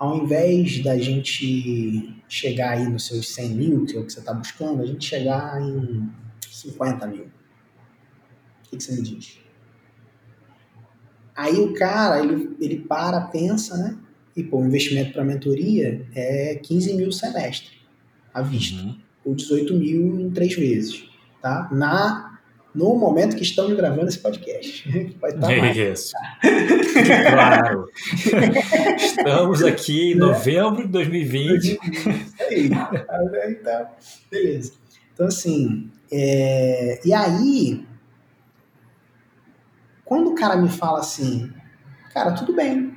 ao invés da gente chegar aí nos seus 100 mil, que é o que você está buscando, a gente chegar em 50 mil. O que, que você me diz? Aí o cara, ele, ele para, pensa, né? E, pô, o investimento para mentoria é 15 mil semestre, à vista. Uhum. Ou 18 mil em três vezes, tá? Na no momento que estamos gravando esse podcast. Vai estar mais. Isso. claro. Estamos aqui em novembro de 2020. Isso aí. Então, beleza. Então, assim, é... e aí, quando o cara me fala assim, cara, tudo bem.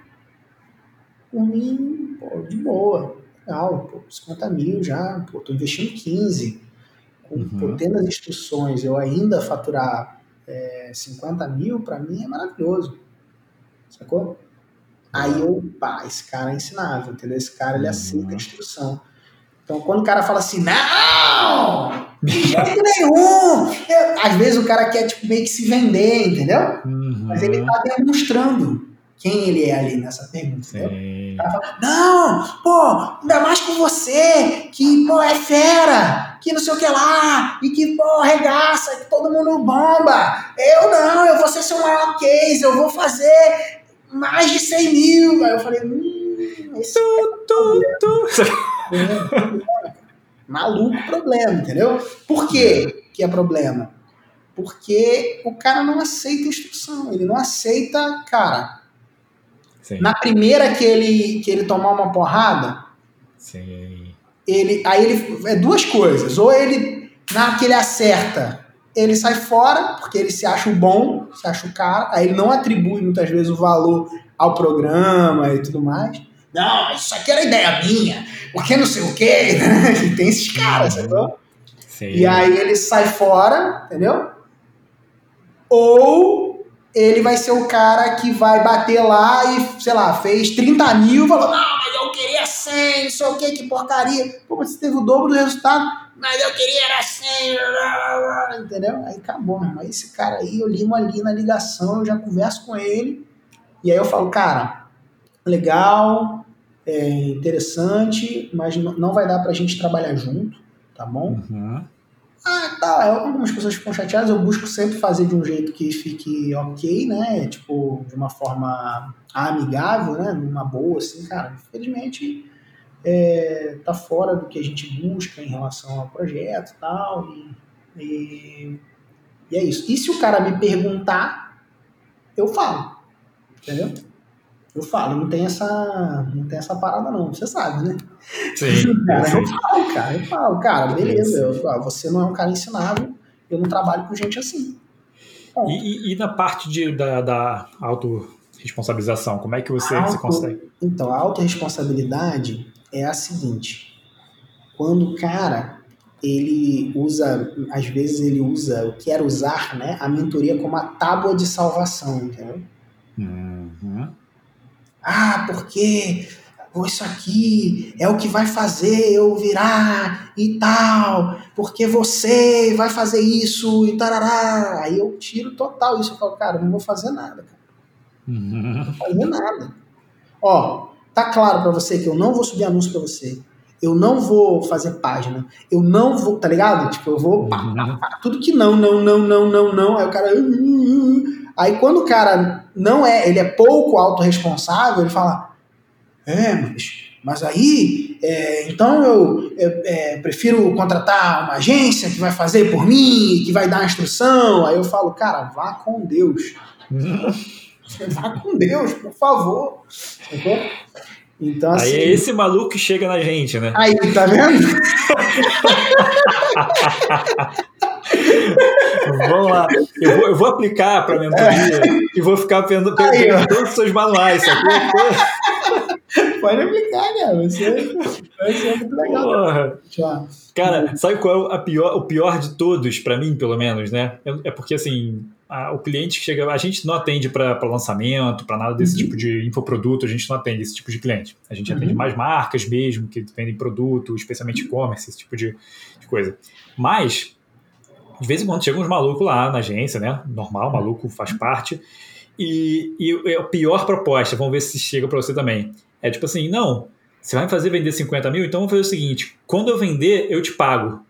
Por mim, pô, de boa. Legal, pô, 50 mil já, pô, tô investindo 15 uhum. tendo as instruções, eu ainda faturar é, 50 mil, para mim é maravilhoso. Sacou? Aí eu, pá, esse cara é ensinável, entendeu? Esse cara, ele aceita a uhum. instrução. Então, quando o cara fala assim, não, de jeito nenhum, eu, às vezes o cara quer, tipo, meio que se vender, entendeu? Uhum. Mas ele tá demonstrando quem ele é ali nessa pergunta, Sim. entendeu? O cara fala, não, pô, ainda mais com você, que, pô, é fera, que não sei o que lá, e que, pô, regaça, que todo mundo bomba. Eu não, eu vou ser seu maior case, eu vou fazer mais de 100 mil. Aí eu falei, hum, esse tu, tu, tu. Maluco problema, entendeu? Por quê que é problema? Porque o cara não aceita instrução, ele não aceita, cara. Sim. Na primeira que ele, que ele tomar uma porrada, Sim ele, aí ele é duas coisas. Ou ele, na que ele acerta, ele sai fora, porque ele se acha o bom, se acha o cara, aí ele não atribui muitas vezes o valor ao programa e tudo mais. Não, isso aqui era ideia minha, porque não sei o quê. tem esses caras, entendeu? E aí ele sai fora, entendeu? Ou ele vai ser o cara que vai bater lá e, sei lá, fez 30 mil e falou, não, queria 100, não sei o que, que porcaria. Pô, mas você teve o dobro do resultado, mas eu queria era 100, entendeu? Aí acabou, meu irmão. Esse cara aí, eu limo ali na ligação, eu já converso com ele, e aí eu falo, cara, legal, é interessante, mas não vai dar pra gente trabalhar junto, tá bom? Uhum. Ah, tá. Algumas pessoas ficam chateadas, eu busco sempre fazer de um jeito que fique ok, né? Tipo, de uma forma amigável, né? Numa boa, assim, cara. Infelizmente, é, tá fora do que a gente busca em relação ao projeto e tal. E, e é isso. E se o cara me perguntar, eu falo. Entendeu? Eu falo, não tem essa, não tem essa parada não, você sabe, né? Sim. cara, eu falo, cara, eu falo, cara, beleza, eu, ah, você não é um cara ensinável, eu não trabalho com gente assim. E, e, e, na parte de, da, da autorresponsabilização, como é que você, auto, você consegue? Então, a autorresponsabilidade é a seguinte, quando o cara ele usa, às vezes ele usa, quer usar, né, a mentoria como a tábua de salvação, entendeu? Uhum. Ah, porque isso aqui é o que vai fazer eu virar e tal, porque você vai fazer isso e tarará. Aí eu tiro total isso. Eu falo, cara, não vou fazer nada, cara. Uhum. Não vou fazer nada. Ó, tá claro para você que eu não vou subir anúncio para você. Eu não vou fazer página. Eu não vou, tá ligado? Tipo, eu vou. Pá, pá, pá, tudo que não, não, não, não, não, não. Aí o cara. Uh, uh, uh. Aí quando o cara não é, ele é pouco autorresponsável, ele fala: É, mas, mas aí, é, então eu, eu é, prefiro contratar uma agência que vai fazer por mim, que vai dar a instrução. Aí eu falo: Cara, vá com Deus. vá com Deus, por favor. Entendeu? Então, assim, Aí é esse maluco que chega na gente, né? Aí, tá vendo? Vamos lá. Eu vou, eu vou aplicar para a mentoria é. e vou ficar pegando, todos os seus manuais. Pode aplicar, cara. Vai ser, vai ser muito legal. Porra. Cara, sabe qual é pior, o pior de todos, para mim, pelo menos, né? É, é porque, assim, a, o cliente que chega. A gente não atende para lançamento, para nada desse uhum. tipo de infoproduto, a gente não atende esse tipo de cliente. A gente uhum. atende mais marcas mesmo, que vendem produto, especialmente e-commerce, esse tipo de, de coisa. Mas, de vez em quando chegam uns malucos lá na agência, né? Normal, maluco faz parte. E, e a pior proposta, vamos ver se chega para você também. É tipo assim, não, você vai fazer vender 50 mil? Então vamos fazer o seguinte: quando eu vender, eu te pago.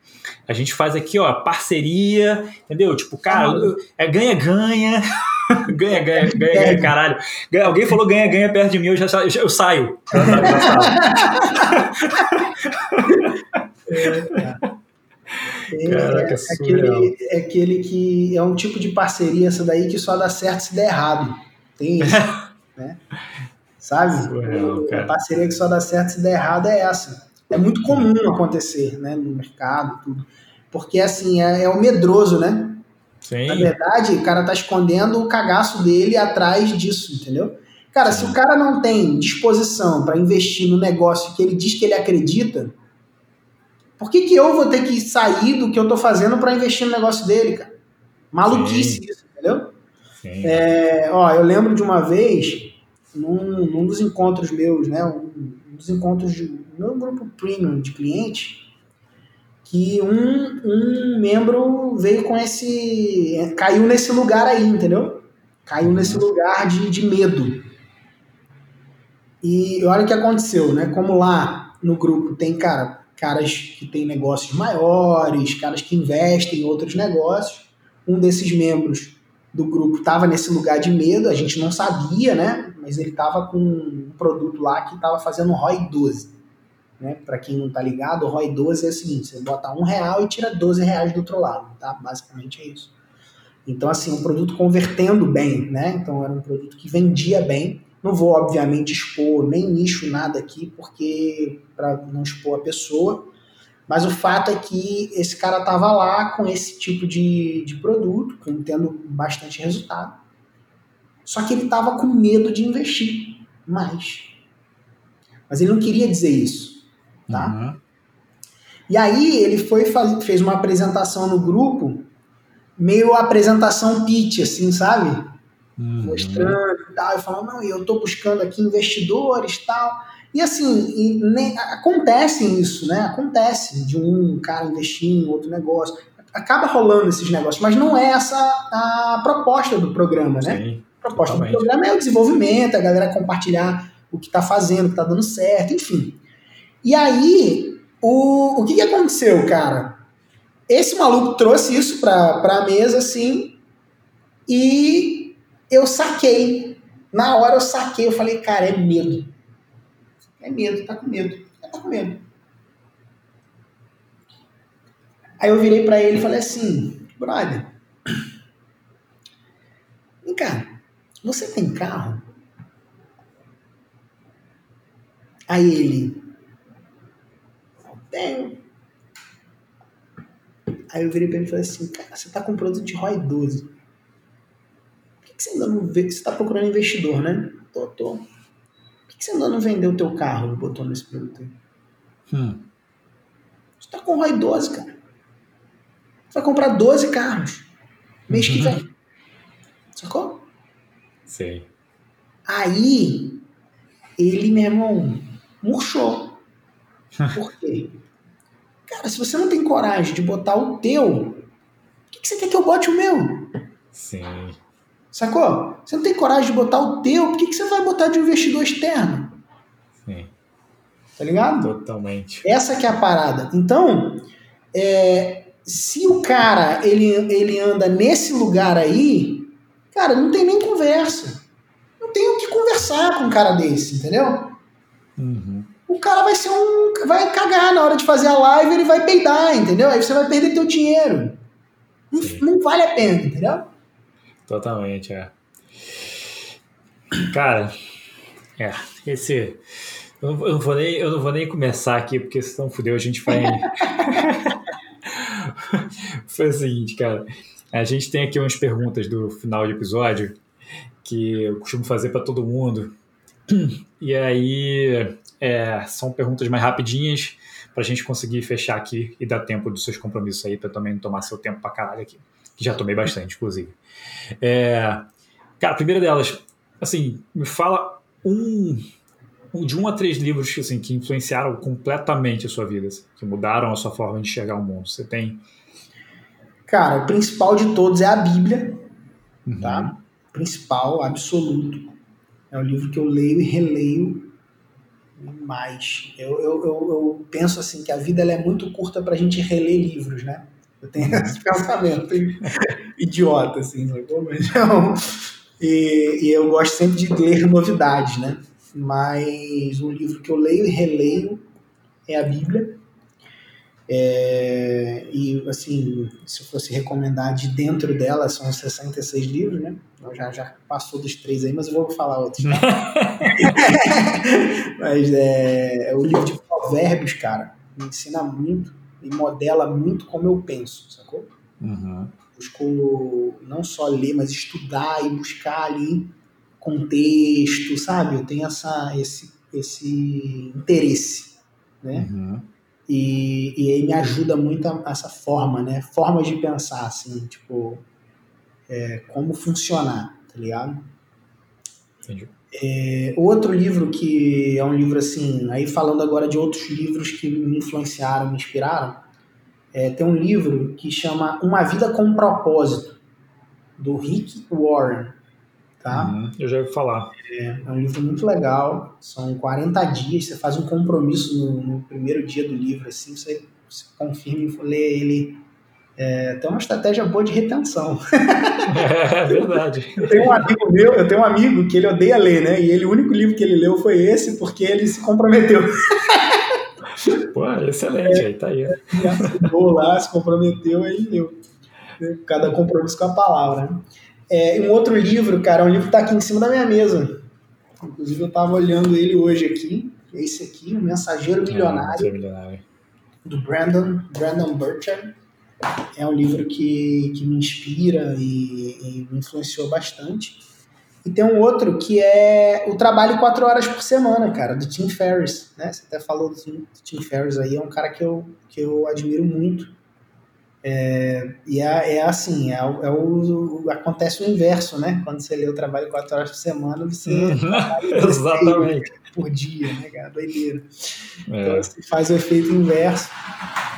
A gente faz aqui, ó, parceria, entendeu? Tipo, cara, é ganha-ganha. ganha-ganha, ganha-ganha, caralho. Ganha, alguém falou ganha-ganha perto de mim, eu já eu saio. é, Caraca, é, aquele, é aquele que é um tipo de parceria essa daí que só dá certo se der errado. Tem isso, né? Sabe? Surreal, a parceria que só dá certo se der errado é essa. É muito comum acontecer, né, no mercado, tudo. Porque, assim, é, é o medroso, né? Sim. Na verdade, o cara tá escondendo o cagaço dele atrás disso, entendeu? Cara, se o cara não tem disposição para investir no negócio que ele diz que ele acredita, por que, que eu vou ter que sair do que eu tô fazendo para investir no negócio dele, cara? Maluquice Sim. isso, entendeu? É, ó, eu lembro de uma vez, num, num dos encontros meus, né? Um, um dos encontros de meu grupo premium de clientes, que um, um membro veio com esse. caiu nesse lugar aí, entendeu? Caiu nesse lugar de, de medo. E olha o que aconteceu, né? Como lá no grupo tem, cara, caras que têm negócios maiores, caras que investem em outros negócios. Um desses membros do grupo estava nesse lugar de medo, a gente não sabia, né? Mas ele estava com um produto lá que estava fazendo ROI 12. Né? Para quem não está ligado, o ROI 12 é o seguinte: você bota um real e tira 12 reais do outro lado, tá? Basicamente é isso. Então, assim, um produto convertendo bem, né? Então, era um produto que vendia bem. Não vou, obviamente, expor nem nicho, nada aqui, porque para não expor a pessoa. Mas o fato é que esse cara estava lá com esse tipo de, de produto, tendo bastante resultado. Só que ele estava com medo de investir mais. Mas ele não queria dizer isso. Tá? Uhum. E aí ele foi fez uma apresentação no grupo, meio apresentação pitch, assim, sabe? Uhum. Mostrando e tal. Eu falo, não, eu tô buscando aqui investidores e tal. E assim, e nem, acontece isso, né? Acontece de um cara investir em outro negócio. Acaba rolando esses negócios, mas não é essa a proposta do programa, né? Sim, a proposta totalmente. do programa é o desenvolvimento, a galera compartilhar o que está fazendo, o que está dando certo, enfim. E aí, o, o que, que aconteceu, cara? Esse maluco trouxe isso pra, pra mesa, assim, e eu saquei. Na hora eu saquei, eu falei, cara, é medo. É medo, tá com medo. Tá com medo. Aí eu virei para ele e falei assim, brother, vem cá, você tem carro? Aí ele, tenho. Aí eu virei pra ele e falei assim, cara, você tá com um produto de ROI 12. Que, você ainda não vê? Você tá procurando investidor, né? Tô, tô. Por que, você ainda não vendeu o teu carro e botou nesse produto aí? Hum. tá com ROI 12, cara. Você vai comprar 12 carros mês que vem. Sacou? Sei. Aí, ele, meu irmão, murchou. Por quê? Cara, se você não tem coragem de botar o teu, por que, que você quer que eu bote o meu? Sim. Sacou? Você não tem coragem de botar o teu, por que, que você vai botar de um investidor externo? Sim. Tá ligado? Totalmente. Essa que é a parada. Então, é, se o cara ele, ele anda nesse lugar aí, cara, não tem nem conversa. Não tem o que conversar com um cara desse, entendeu? Uhum. O cara vai ser um. vai cagar na hora de fazer a live, ele vai peidar, entendeu? Aí você vai perder teu dinheiro. Não, não vale a pena, entendeu? Totalmente, é. Cara, é, esse. Eu não, eu não, vou nem, eu não vou nem começar aqui, porque senão fudeu, a gente vai. Foi o seguinte, cara. A gente tem aqui umas perguntas do final de episódio que eu costumo fazer para todo mundo. E aí é, são perguntas mais rapidinhas para a gente conseguir fechar aqui e dar tempo dos seus compromissos aí, para também não tomar seu tempo para caralho aqui. Que já tomei bastante, inclusive. É, cara, a primeira delas, assim, me fala um, um, de um a três livros assim, que influenciaram completamente a sua vida, assim, que mudaram a sua forma de enxergar o mundo. Você tem. Cara, o principal de todos é a Bíblia, Uhum. tá? Principal, absoluto. É um livro que eu leio e releio mais. Eu, eu, eu, eu penso assim que a vida é muito curta pra gente reler livros, né? Eu tenho esse pensamento idiota, assim, sacou? Mas não. E, e eu gosto sempre de ler novidades, né? Mas um livro que eu leio e releio é a Bíblia. É, e assim, se eu fosse recomendar de dentro dela, são 66 livros, né? Então, já, já passou dos três aí, mas eu vou falar outros. Tá? mas é, é o livro de Provérbios, cara, me ensina muito e modela muito como eu penso, sacou? Uhum. Busco não só ler, mas estudar e buscar ali contexto, sabe? Eu tenho essa, esse, esse interesse, né? Uhum. E, e aí me ajuda muito a, essa forma, né? Formas de pensar, assim, tipo, é, como funcionar, tá ligado? Entendi. É, outro livro que é um livro assim, aí falando agora de outros livros que me influenciaram, me inspiraram, é, tem um livro que chama Uma Vida com Propósito, do Rick Warren, tá? Uhum. Eu já ouvi falar. É, é um livro muito legal, são 40 dias, você faz um compromisso no, no primeiro dia do livro, assim, você, você confirma e lê ele. É, tem uma estratégia boa de retenção. É verdade. Eu tenho um amigo meu, eu tenho um amigo que ele odeia ler, né? E ele, o único livro que ele leu foi esse, porque ele se comprometeu. Pô, excelente, aí tá aí. Ele assinou lá, se comprometeu, aí leu. Cada compromisso com a palavra. Né? É, um outro livro, cara, um livro que tá aqui em cima da minha mesa. Inclusive, eu tava olhando ele hoje aqui. Esse aqui, O Mensageiro Milionário, É, milionário. do Brandon, Brandon Burchard. É um livro que, que me inspira e, e me influenciou bastante. E tem um outro que é o trabalho quatro horas por semana, cara, do Tim Ferriss, né? Você até falou do Tim, do Tim Ferriss aí, é um cara que eu, que eu admiro muito. É, e é, é assim, é, o, é o, acontece o inverso, né? Quando você lê o trabalho quatro horas por semana, você Uhum. Exatamente. Por dia, né, cara? Doideira. Então É. você faz o efeito inverso.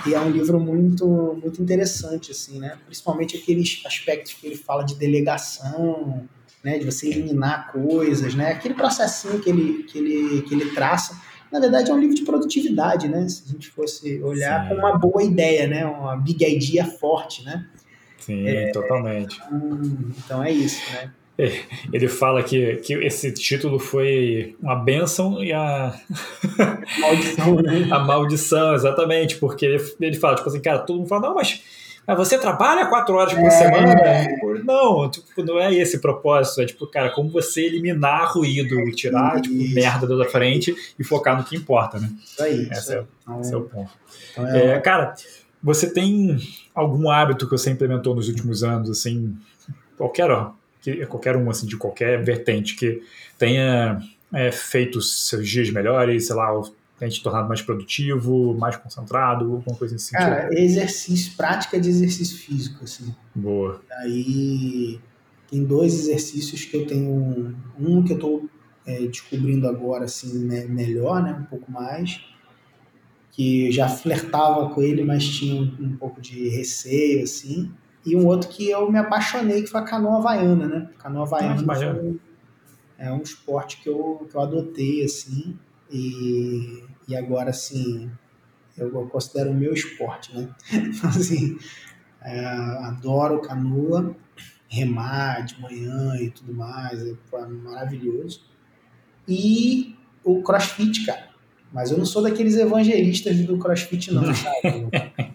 E é um livro muito, muito interessante, assim, né? Principalmente aqueles aspectos que ele fala de delegação, né? De você eliminar coisas, né? Aquele processinho que ele, que ele, que ele traça. Na verdade, é um livro de produtividade, né? Se a gente fosse olhar Sim. com uma boa ideia, né? Uma big idea forte, né? Sim, totalmente. Hum, Então é isso, né? Ele fala que, que esse título foi uma bênção e a, Maldição, né? a maldição, exatamente, porque ele, ele fala, tipo assim, cara, todo mundo fala, não, mas, mas você trabalha quatro horas por semana? Tipo, Não, tipo, não é esse o propósito, é tipo, cara, como você eliminar ruído, tirar, tipo, merda da frente e focar no que importa, né? Isso aí. Esse Isso é. Então, esse é o ponto. então é- É, cara, você tem algum hábito que você implementou nos últimos anos, assim, qualquer, ó, que, qualquer um, assim, de qualquer vertente, que tenha é, feito seus dias melhores, sei lá, tem te tornado mais produtivo, mais concentrado, alguma coisa assim? Cara, exercício, prática de exercício físico, assim. Boa. Aí tem dois exercícios que eu tenho, um que eu estou é, descobrindo agora, assim, né, melhor, né, um pouco mais, que já flertava com ele, mas tinha um, um, pouco de receio, assim, e um outro que eu me apaixonei, que foi a canoa havaiana, né, canoa havaiana ah, é um esporte que eu, que eu adotei, assim, e, e agora, assim, eu considero o meu esporte, né, assim, é, adoro canoa, remar de manhã e tudo mais, é maravilhoso. E o crossfit, cara. Mas eu não sou daqueles evangelistas do crossfit, não, sabe?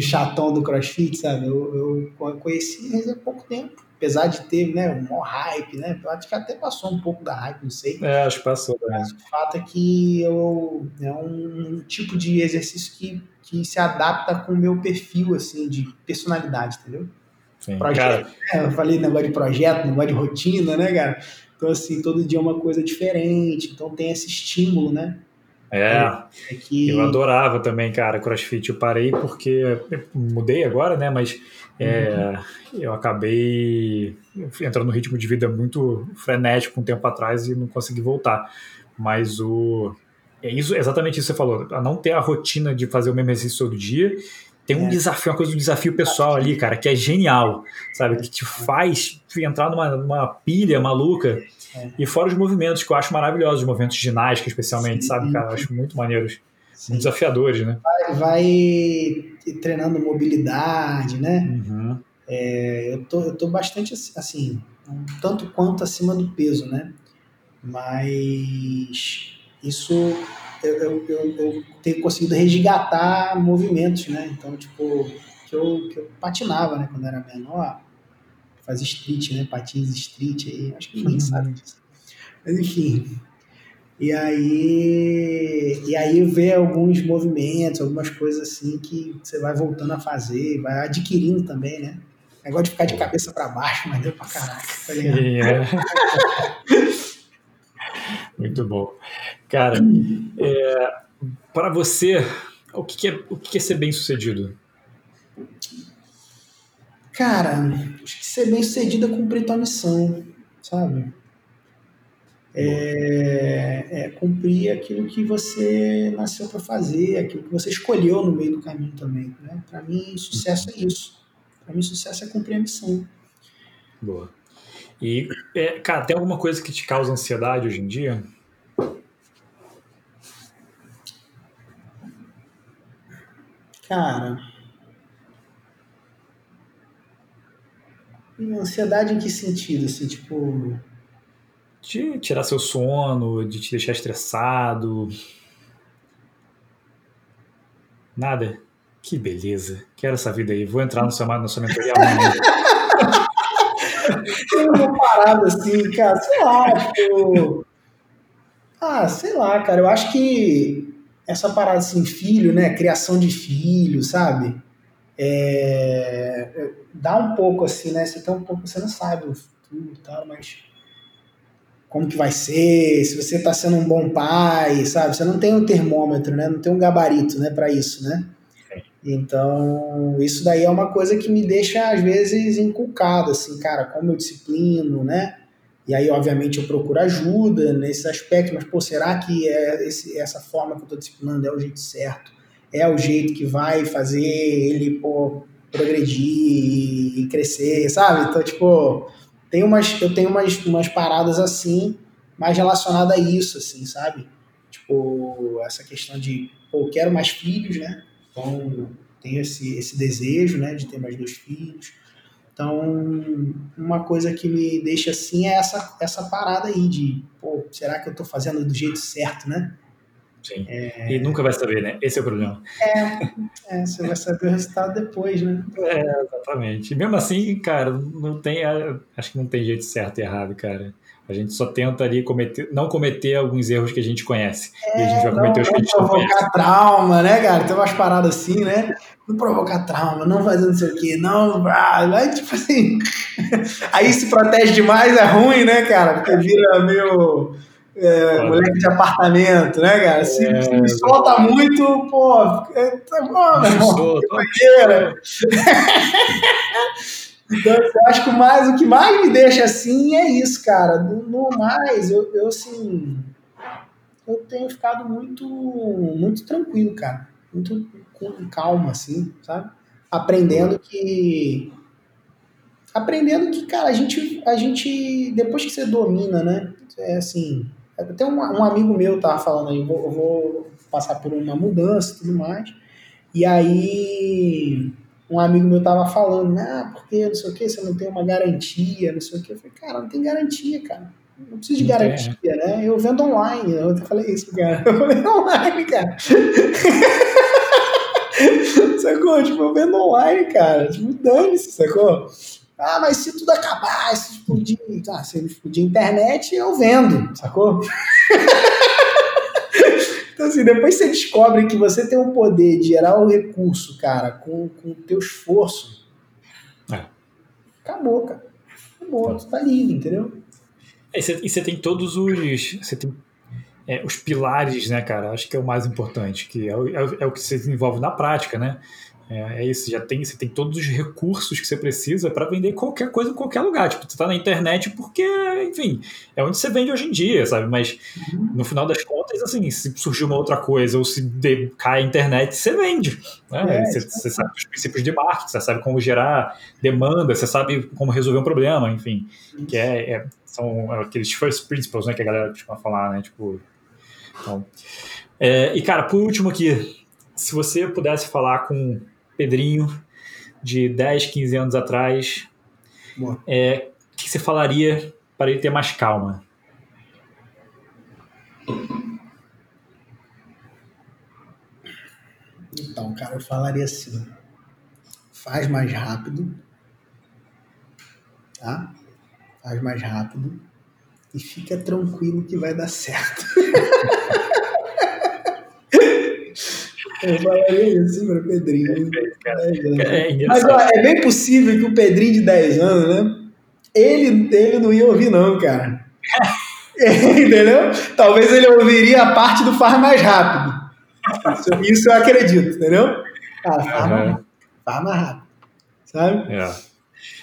Chatão do crossfit, sabe? Eu, eu conheci há pouco tempo. Apesar de ter né, um maior hype, né? Eu acho que até passou um pouco da hype, não sei. É, acho que passou. Né? Mas o fato é que eu, é um tipo de exercício que, que se adapta com o meu perfil, assim, de personalidade, entendeu? Sim, projeto, né? Eu falei negócio de projeto, negócio de rotina, né, cara? Então, assim, todo dia é uma coisa diferente, então tem esse estímulo, né? É, é que... eu adorava também, cara, crossfit. Eu parei porque mudei agora, né? Mas é, uhum. eu acabei entrando no ritmo de vida muito frenético um tempo atrás e não consegui voltar. Mas o. É isso, exatamente isso que você falou, a não ter a rotina de fazer o mesmo exercício todo dia tem um é. desafio, uma coisa, um desafio pessoal ali, cara, que é genial, sabe? Que te faz entrar numa, numa pilha maluca. É. E fora os movimentos, que eu acho maravilhosos, os movimentos ginástica, especialmente, Sim. sabe, cara? Eu acho muito maneiros. Sim. Muito desafiadores, né? Vai, vai treinando mobilidade, né? Uhum. É, eu, tô, eu tô bastante assim, um tanto quanto acima do peso, né? Mas isso eu, eu, eu, conseguido resgatar movimentos, né? Então, tipo, que eu, que eu patinava, né? Quando era menor, fazia street, né? Patins street aí, acho que ninguém uhum. sabe disso. Mas enfim. E aí, e aí ver alguns movimentos, algumas coisas assim que você vai voltando a fazer, vai adquirindo também, né? Negócio de ficar de cabeça para baixo, mas deu pra caraca, tá ligado? É. Muito bom. Cara, é, para você, o que, é, o que é ser bem sucedido? Cara, acho que ser bem sucedido é cumprir tua missão, sabe? É, é, cumprir aquilo que você nasceu para fazer, aquilo que você escolheu no meio do caminho também. Né? Para mim, sucesso é isso. Para mim, sucesso é cumprir a missão. Boa. E, é, cara, tem alguma coisa que te causa ansiedade hoje em dia? Cara. Ansiedade em que sentido? Assim, tipo. De tirar seu sono, de te deixar estressado. Nada? Que beleza. Quero essa vida aí. Vou entrar no seu, na sua mentoria amanhã. Tem uma parada assim, cara, sei lá, tipo. Ah, sei lá, cara. Eu acho que essa parada assim, filho, né? Criação de filho, sabe? É, dá um pouco assim, né? Você tem um pouco, você não sabe o futuro e tal, mas como que vai ser, se você está sendo um bom pai, sabe? Você não tem um termômetro, né? Não tem um gabarito, né, para isso, né? Então, isso daí é uma coisa que me deixa às vezes inculcado, assim, cara, como eu disciplino, né? E aí, obviamente, eu procuro ajuda nesse aspecto, mas, pô, será que é esse, essa forma que eu estou disciplinando é o jeito certo? É o jeito que vai fazer ele, pô, progredir e crescer, sabe? Então, tipo, tem umas, eu tenho umas, umas paradas assim, mais relacionadas a isso, assim, sabe? Tipo, essa questão de, pô, quero mais filhos, né? Então, tenho esse, esse desejo, né, de ter mais dois filhos então, uma coisa que me deixa assim é essa, essa parada aí de, pô, será que eu estou fazendo do jeito certo, né? Sim. É... E nunca vai saber, né? Esse é o problema. É, é, você vai saber o resultado depois, né? É, exatamente. E mesmo assim, cara, não tem. Acho que não tem jeito certo e errado, cara. A gente só tenta ali cometer, não cometer alguns erros que a gente conhece. É, e a gente vai cometer os que a gente não conhece. provocar trauma, né, cara? Tem umas paradas assim, né? Não provocar trauma, não fazer não sei o quê, não. Vai, tipo assim. Aí se protege demais é ruim, né, cara? Porque vira meio. é, moleque de apartamento, né, cara? Se, é, se me solta muito, pô, é, tá bom, meu irmão, Então, eu acho que mais, o que mais me deixa assim é isso, cara. No, mais, eu, eu assim, eu tenho ficado muito, muito tranquilo, cara. Muito com calma, assim, sabe? Aprendendo que aprendendo que, cara, a gente, a gente, depois que você domina, né? É assim, até um, um amigo meu tava falando aí, eu vou, eu vou passar por uma mudança e tudo mais. E aí, um amigo meu tava falando, ah, porque não sei o que, você não tem uma garantia, não sei o que. Eu falei, cara, não tem garantia, cara. Não preciso de garantia, né? Eu vendo online. Eu até falei isso, cara. Eu vendo online, cara. sacou? Tipo, eu vendo online, cara. Tipo, dane-se, sacou? Ah, mas se tudo acabar, se explodir, ah, se explodir a internet, eu vendo, sacou? então, assim, depois você descobre que você tem o poder de gerar o recurso, cara, com o teu esforço, é. acabou, cara. Acabou, tu tá livre, entendeu? É, e você tem todos os. Você tem é, os pilares, né, cara? Acho que é o mais importante, que é o, é o que se desenvolve na prática, né? É, é, isso, já tem, você tem todos os recursos que você precisa para vender qualquer coisa em qualquer lugar. Tipo, você tá na internet porque, enfim, é onde você vende hoje em dia, sabe? Mas uhum. no final das contas, assim, se surgir uma outra coisa ou se de, cai a internet, você vende. Né? É, você, você, sabe os princípios de marketing, você sabe como gerar demanda, você sabe como resolver um problema, enfim. Isso. Que é, é, são aqueles first principles, né, que a galera costuma falar, né? Tipo, então, é, e cara, por último aqui, se você pudesse falar com Pedrinho, de 10, 15 anos atrás, é, o que você falaria para ele ter mais calma? Então, cara, eu falaria assim: faz mais rápido, tá? Faz mais rápido e fica tranquilo que vai dar certo. Eu falaria isso para o Pedrinho. É, Mas ó, é bem possível que o Pedrinho de 10 anos, né? Ele, ele não ia ouvir, não, cara. Entendeu? Talvez ele ouviria a parte do faz mais rápido. Isso, isso eu acredito, entendeu? Cara, faz, uhum. mais, faz mais rápido. Sabe? É.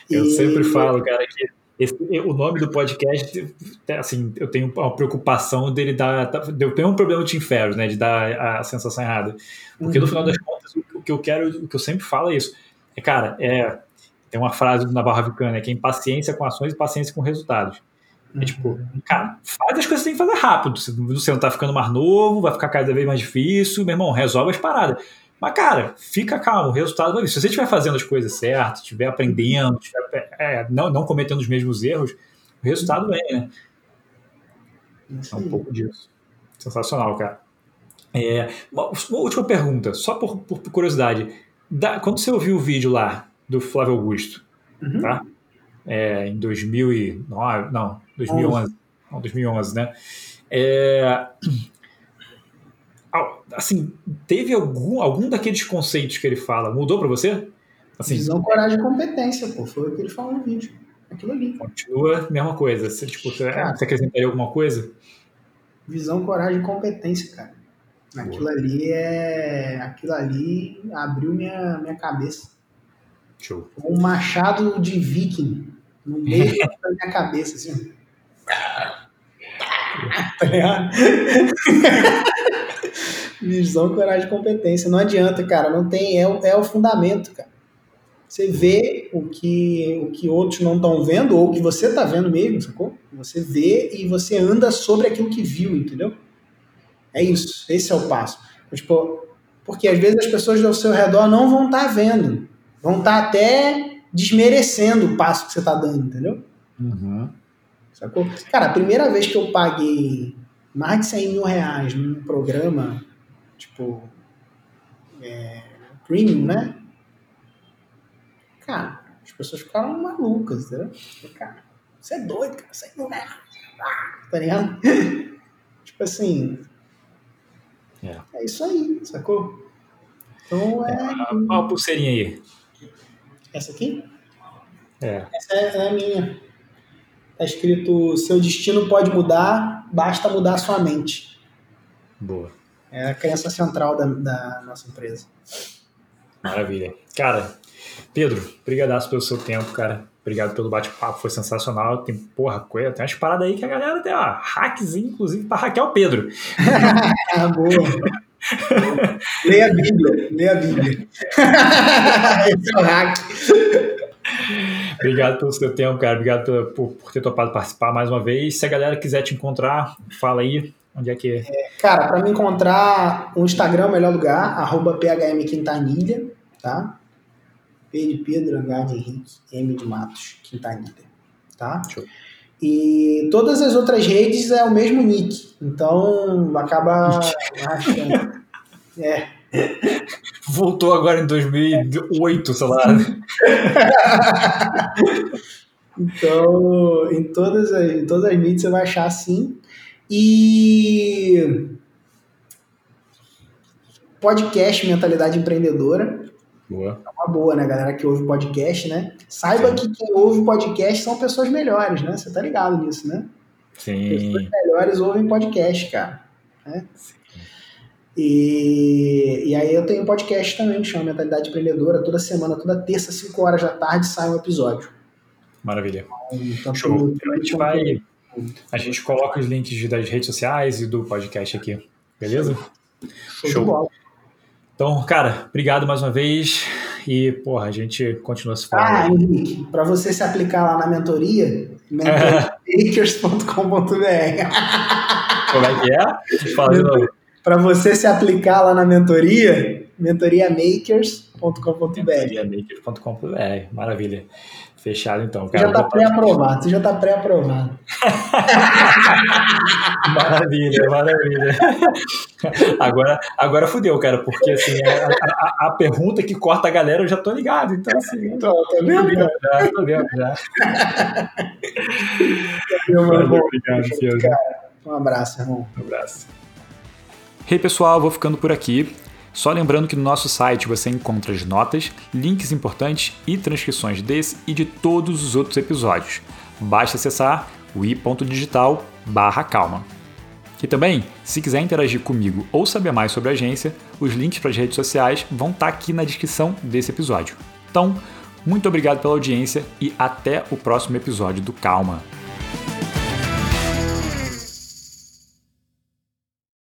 Eu e... sempre falo, cara, que esse, o nome do podcast, assim, eu tenho uma preocupação dele dar. Eu tenho um problema de inferno, né? De dar a sensação errada. Porque uhum. no final das contas, o que eu quero, o que eu sempre falo é isso. É, cara, é, tem uma frase do Navarro Vicana, que é impaciência com ações e paciência com resultados. É tipo, uhum. cara, faz as coisas que você tem que fazer rápido. Você não tá ficando mais novo, vai ficar cada vez mais difícil. Meu irmão, resolve as paradas. Mas, cara, fica calmo, o resultado vai vir. Se você estiver fazendo as coisas certas, estiver aprendendo, é, não, não cometendo os mesmos erros, o resultado vem, né? É um pouco disso. Sensacional, cara. É, uma, uma, última pergunta, só por, por curiosidade. Da, quando você ouviu o vídeo lá do Flávio Augusto, uhum. tá? É, em 2009, não, 2011, não, 2011, né? É, assim, teve algum, algum daqueles conceitos que ele fala, mudou para você? Assim, Visão, coragem e competência, pô, foi o que ele falou no vídeo. Aquilo ali. Continua a mesma coisa. Você, tipo, você, cara, você acrescentaria alguma coisa? Visão, coragem e competência, cara. Aquilo Boa. ali é. Aquilo ali abriu minha, minha cabeça. Show. Um machado de viking no meio da minha cabeça, assim. tá ligado? Visão, coragem e competência. Não adianta, cara. Não tem. É, é o fundamento, cara. Você vê o que, o que outros não estão vendo, ou o que você está vendo mesmo, sacou? Você vê e você anda sobre aquilo que viu, entendeu? É isso. Esse é o passo. Tipo, porque às vezes as pessoas ao seu redor não vão estar tá vendo. Vão estar tá até desmerecendo o passo que você está dando, entendeu? Uhum. Sacou? Cara, a primeira vez que eu paguei mais de 100 mil reais num programa tipo, é, premium, né? Cara, as pessoas ficaram malucas, entendeu? Cara, você é doido, cara, você é doido, ah, tá ligado? tipo assim, é. é isso aí, sacou? Então é. Qual a pulseirinha aí? Essa aqui? É. Essa é, é a minha. Tá escrito: seu destino pode mudar basta mudar a sua mente. Boa. É a crença central da, da nossa empresa. Maravilha. Cara, Pedro, brigadaço pelo seu tempo, cara. Obrigado pelo bate-papo, foi sensacional. Tem, porra, coisa, tem umas paradas aí que a galera tem, ó, hackzinho, inclusive, para hackear o Pedro. Boa. leia a Bíblia, leia a Bíblia. Esse é o hack. Obrigado pelo seu tempo, cara. Obrigado por, por, ter topado participar mais uma vez. Se a galera quiser te encontrar, fala aí onde é que. É, cara, para me encontrar, o Instagram é o melhor lugar, arroba PHM Quintanilha, tá? P de Pedro, H de Henrique, M de Matos, Quintanilha, tá? Show. E todas as outras redes é o mesmo nick, então acaba achando. É. Voltou agora em 2008, sei lá. então, em todas as, em todas as mídias você vai achar assim. E podcast Mentalidade Empreendedora. Boa. É uma boa, né, galera que ouve podcast, né? Saiba Sim. que quem ouve podcast são pessoas melhores, né? Você tá ligado nisso, né? Sim. Pessoas melhores ouvem podcast, cara. Né? E, e aí eu tenho um podcast também, que chama Mentalidade Empreendedora. Toda semana, toda terça, 5 horas da tarde, sai um episódio. Maravilha. Então, Show. A gente vai... A gente coloca os links das redes sociais e do podcast aqui. Beleza? Show. Show. Então, cara, obrigado mais uma vez. E, porra, a gente continua se falando. Ah, Henrique, para você se aplicar lá na mentoria, mentoria.makers.com.br. Como é que é? Fala de novo. Para você se aplicar lá na mentoria, mentoriamakers.com.br. Mentoriamakers.com.br, maravilha. Fechado então. Cara, já está pré-aprovado, você já está pré-aprovado. maravilha, maravilha. Agora, agora fudeu, cara, porque assim, a, a, a, pergunta que corta a galera eu já tô ligado, então assim. Tô, tô vendo já, tô vendo já. obrigado, Um abraço, irmão. Um abraço. Hey pessoal, vou ficando por aqui. Só lembrando que no nosso site você encontra as notas, links importantes e transcrições desse e de todos os outros episódios. Basta acessar o i.digital calma. E também, se quiser interagir comigo ou saber mais sobre a agência, os links para as redes sociais vão estar tá aqui na descrição desse episódio. Então, muito obrigado pela audiência e até o próximo episódio do Calma.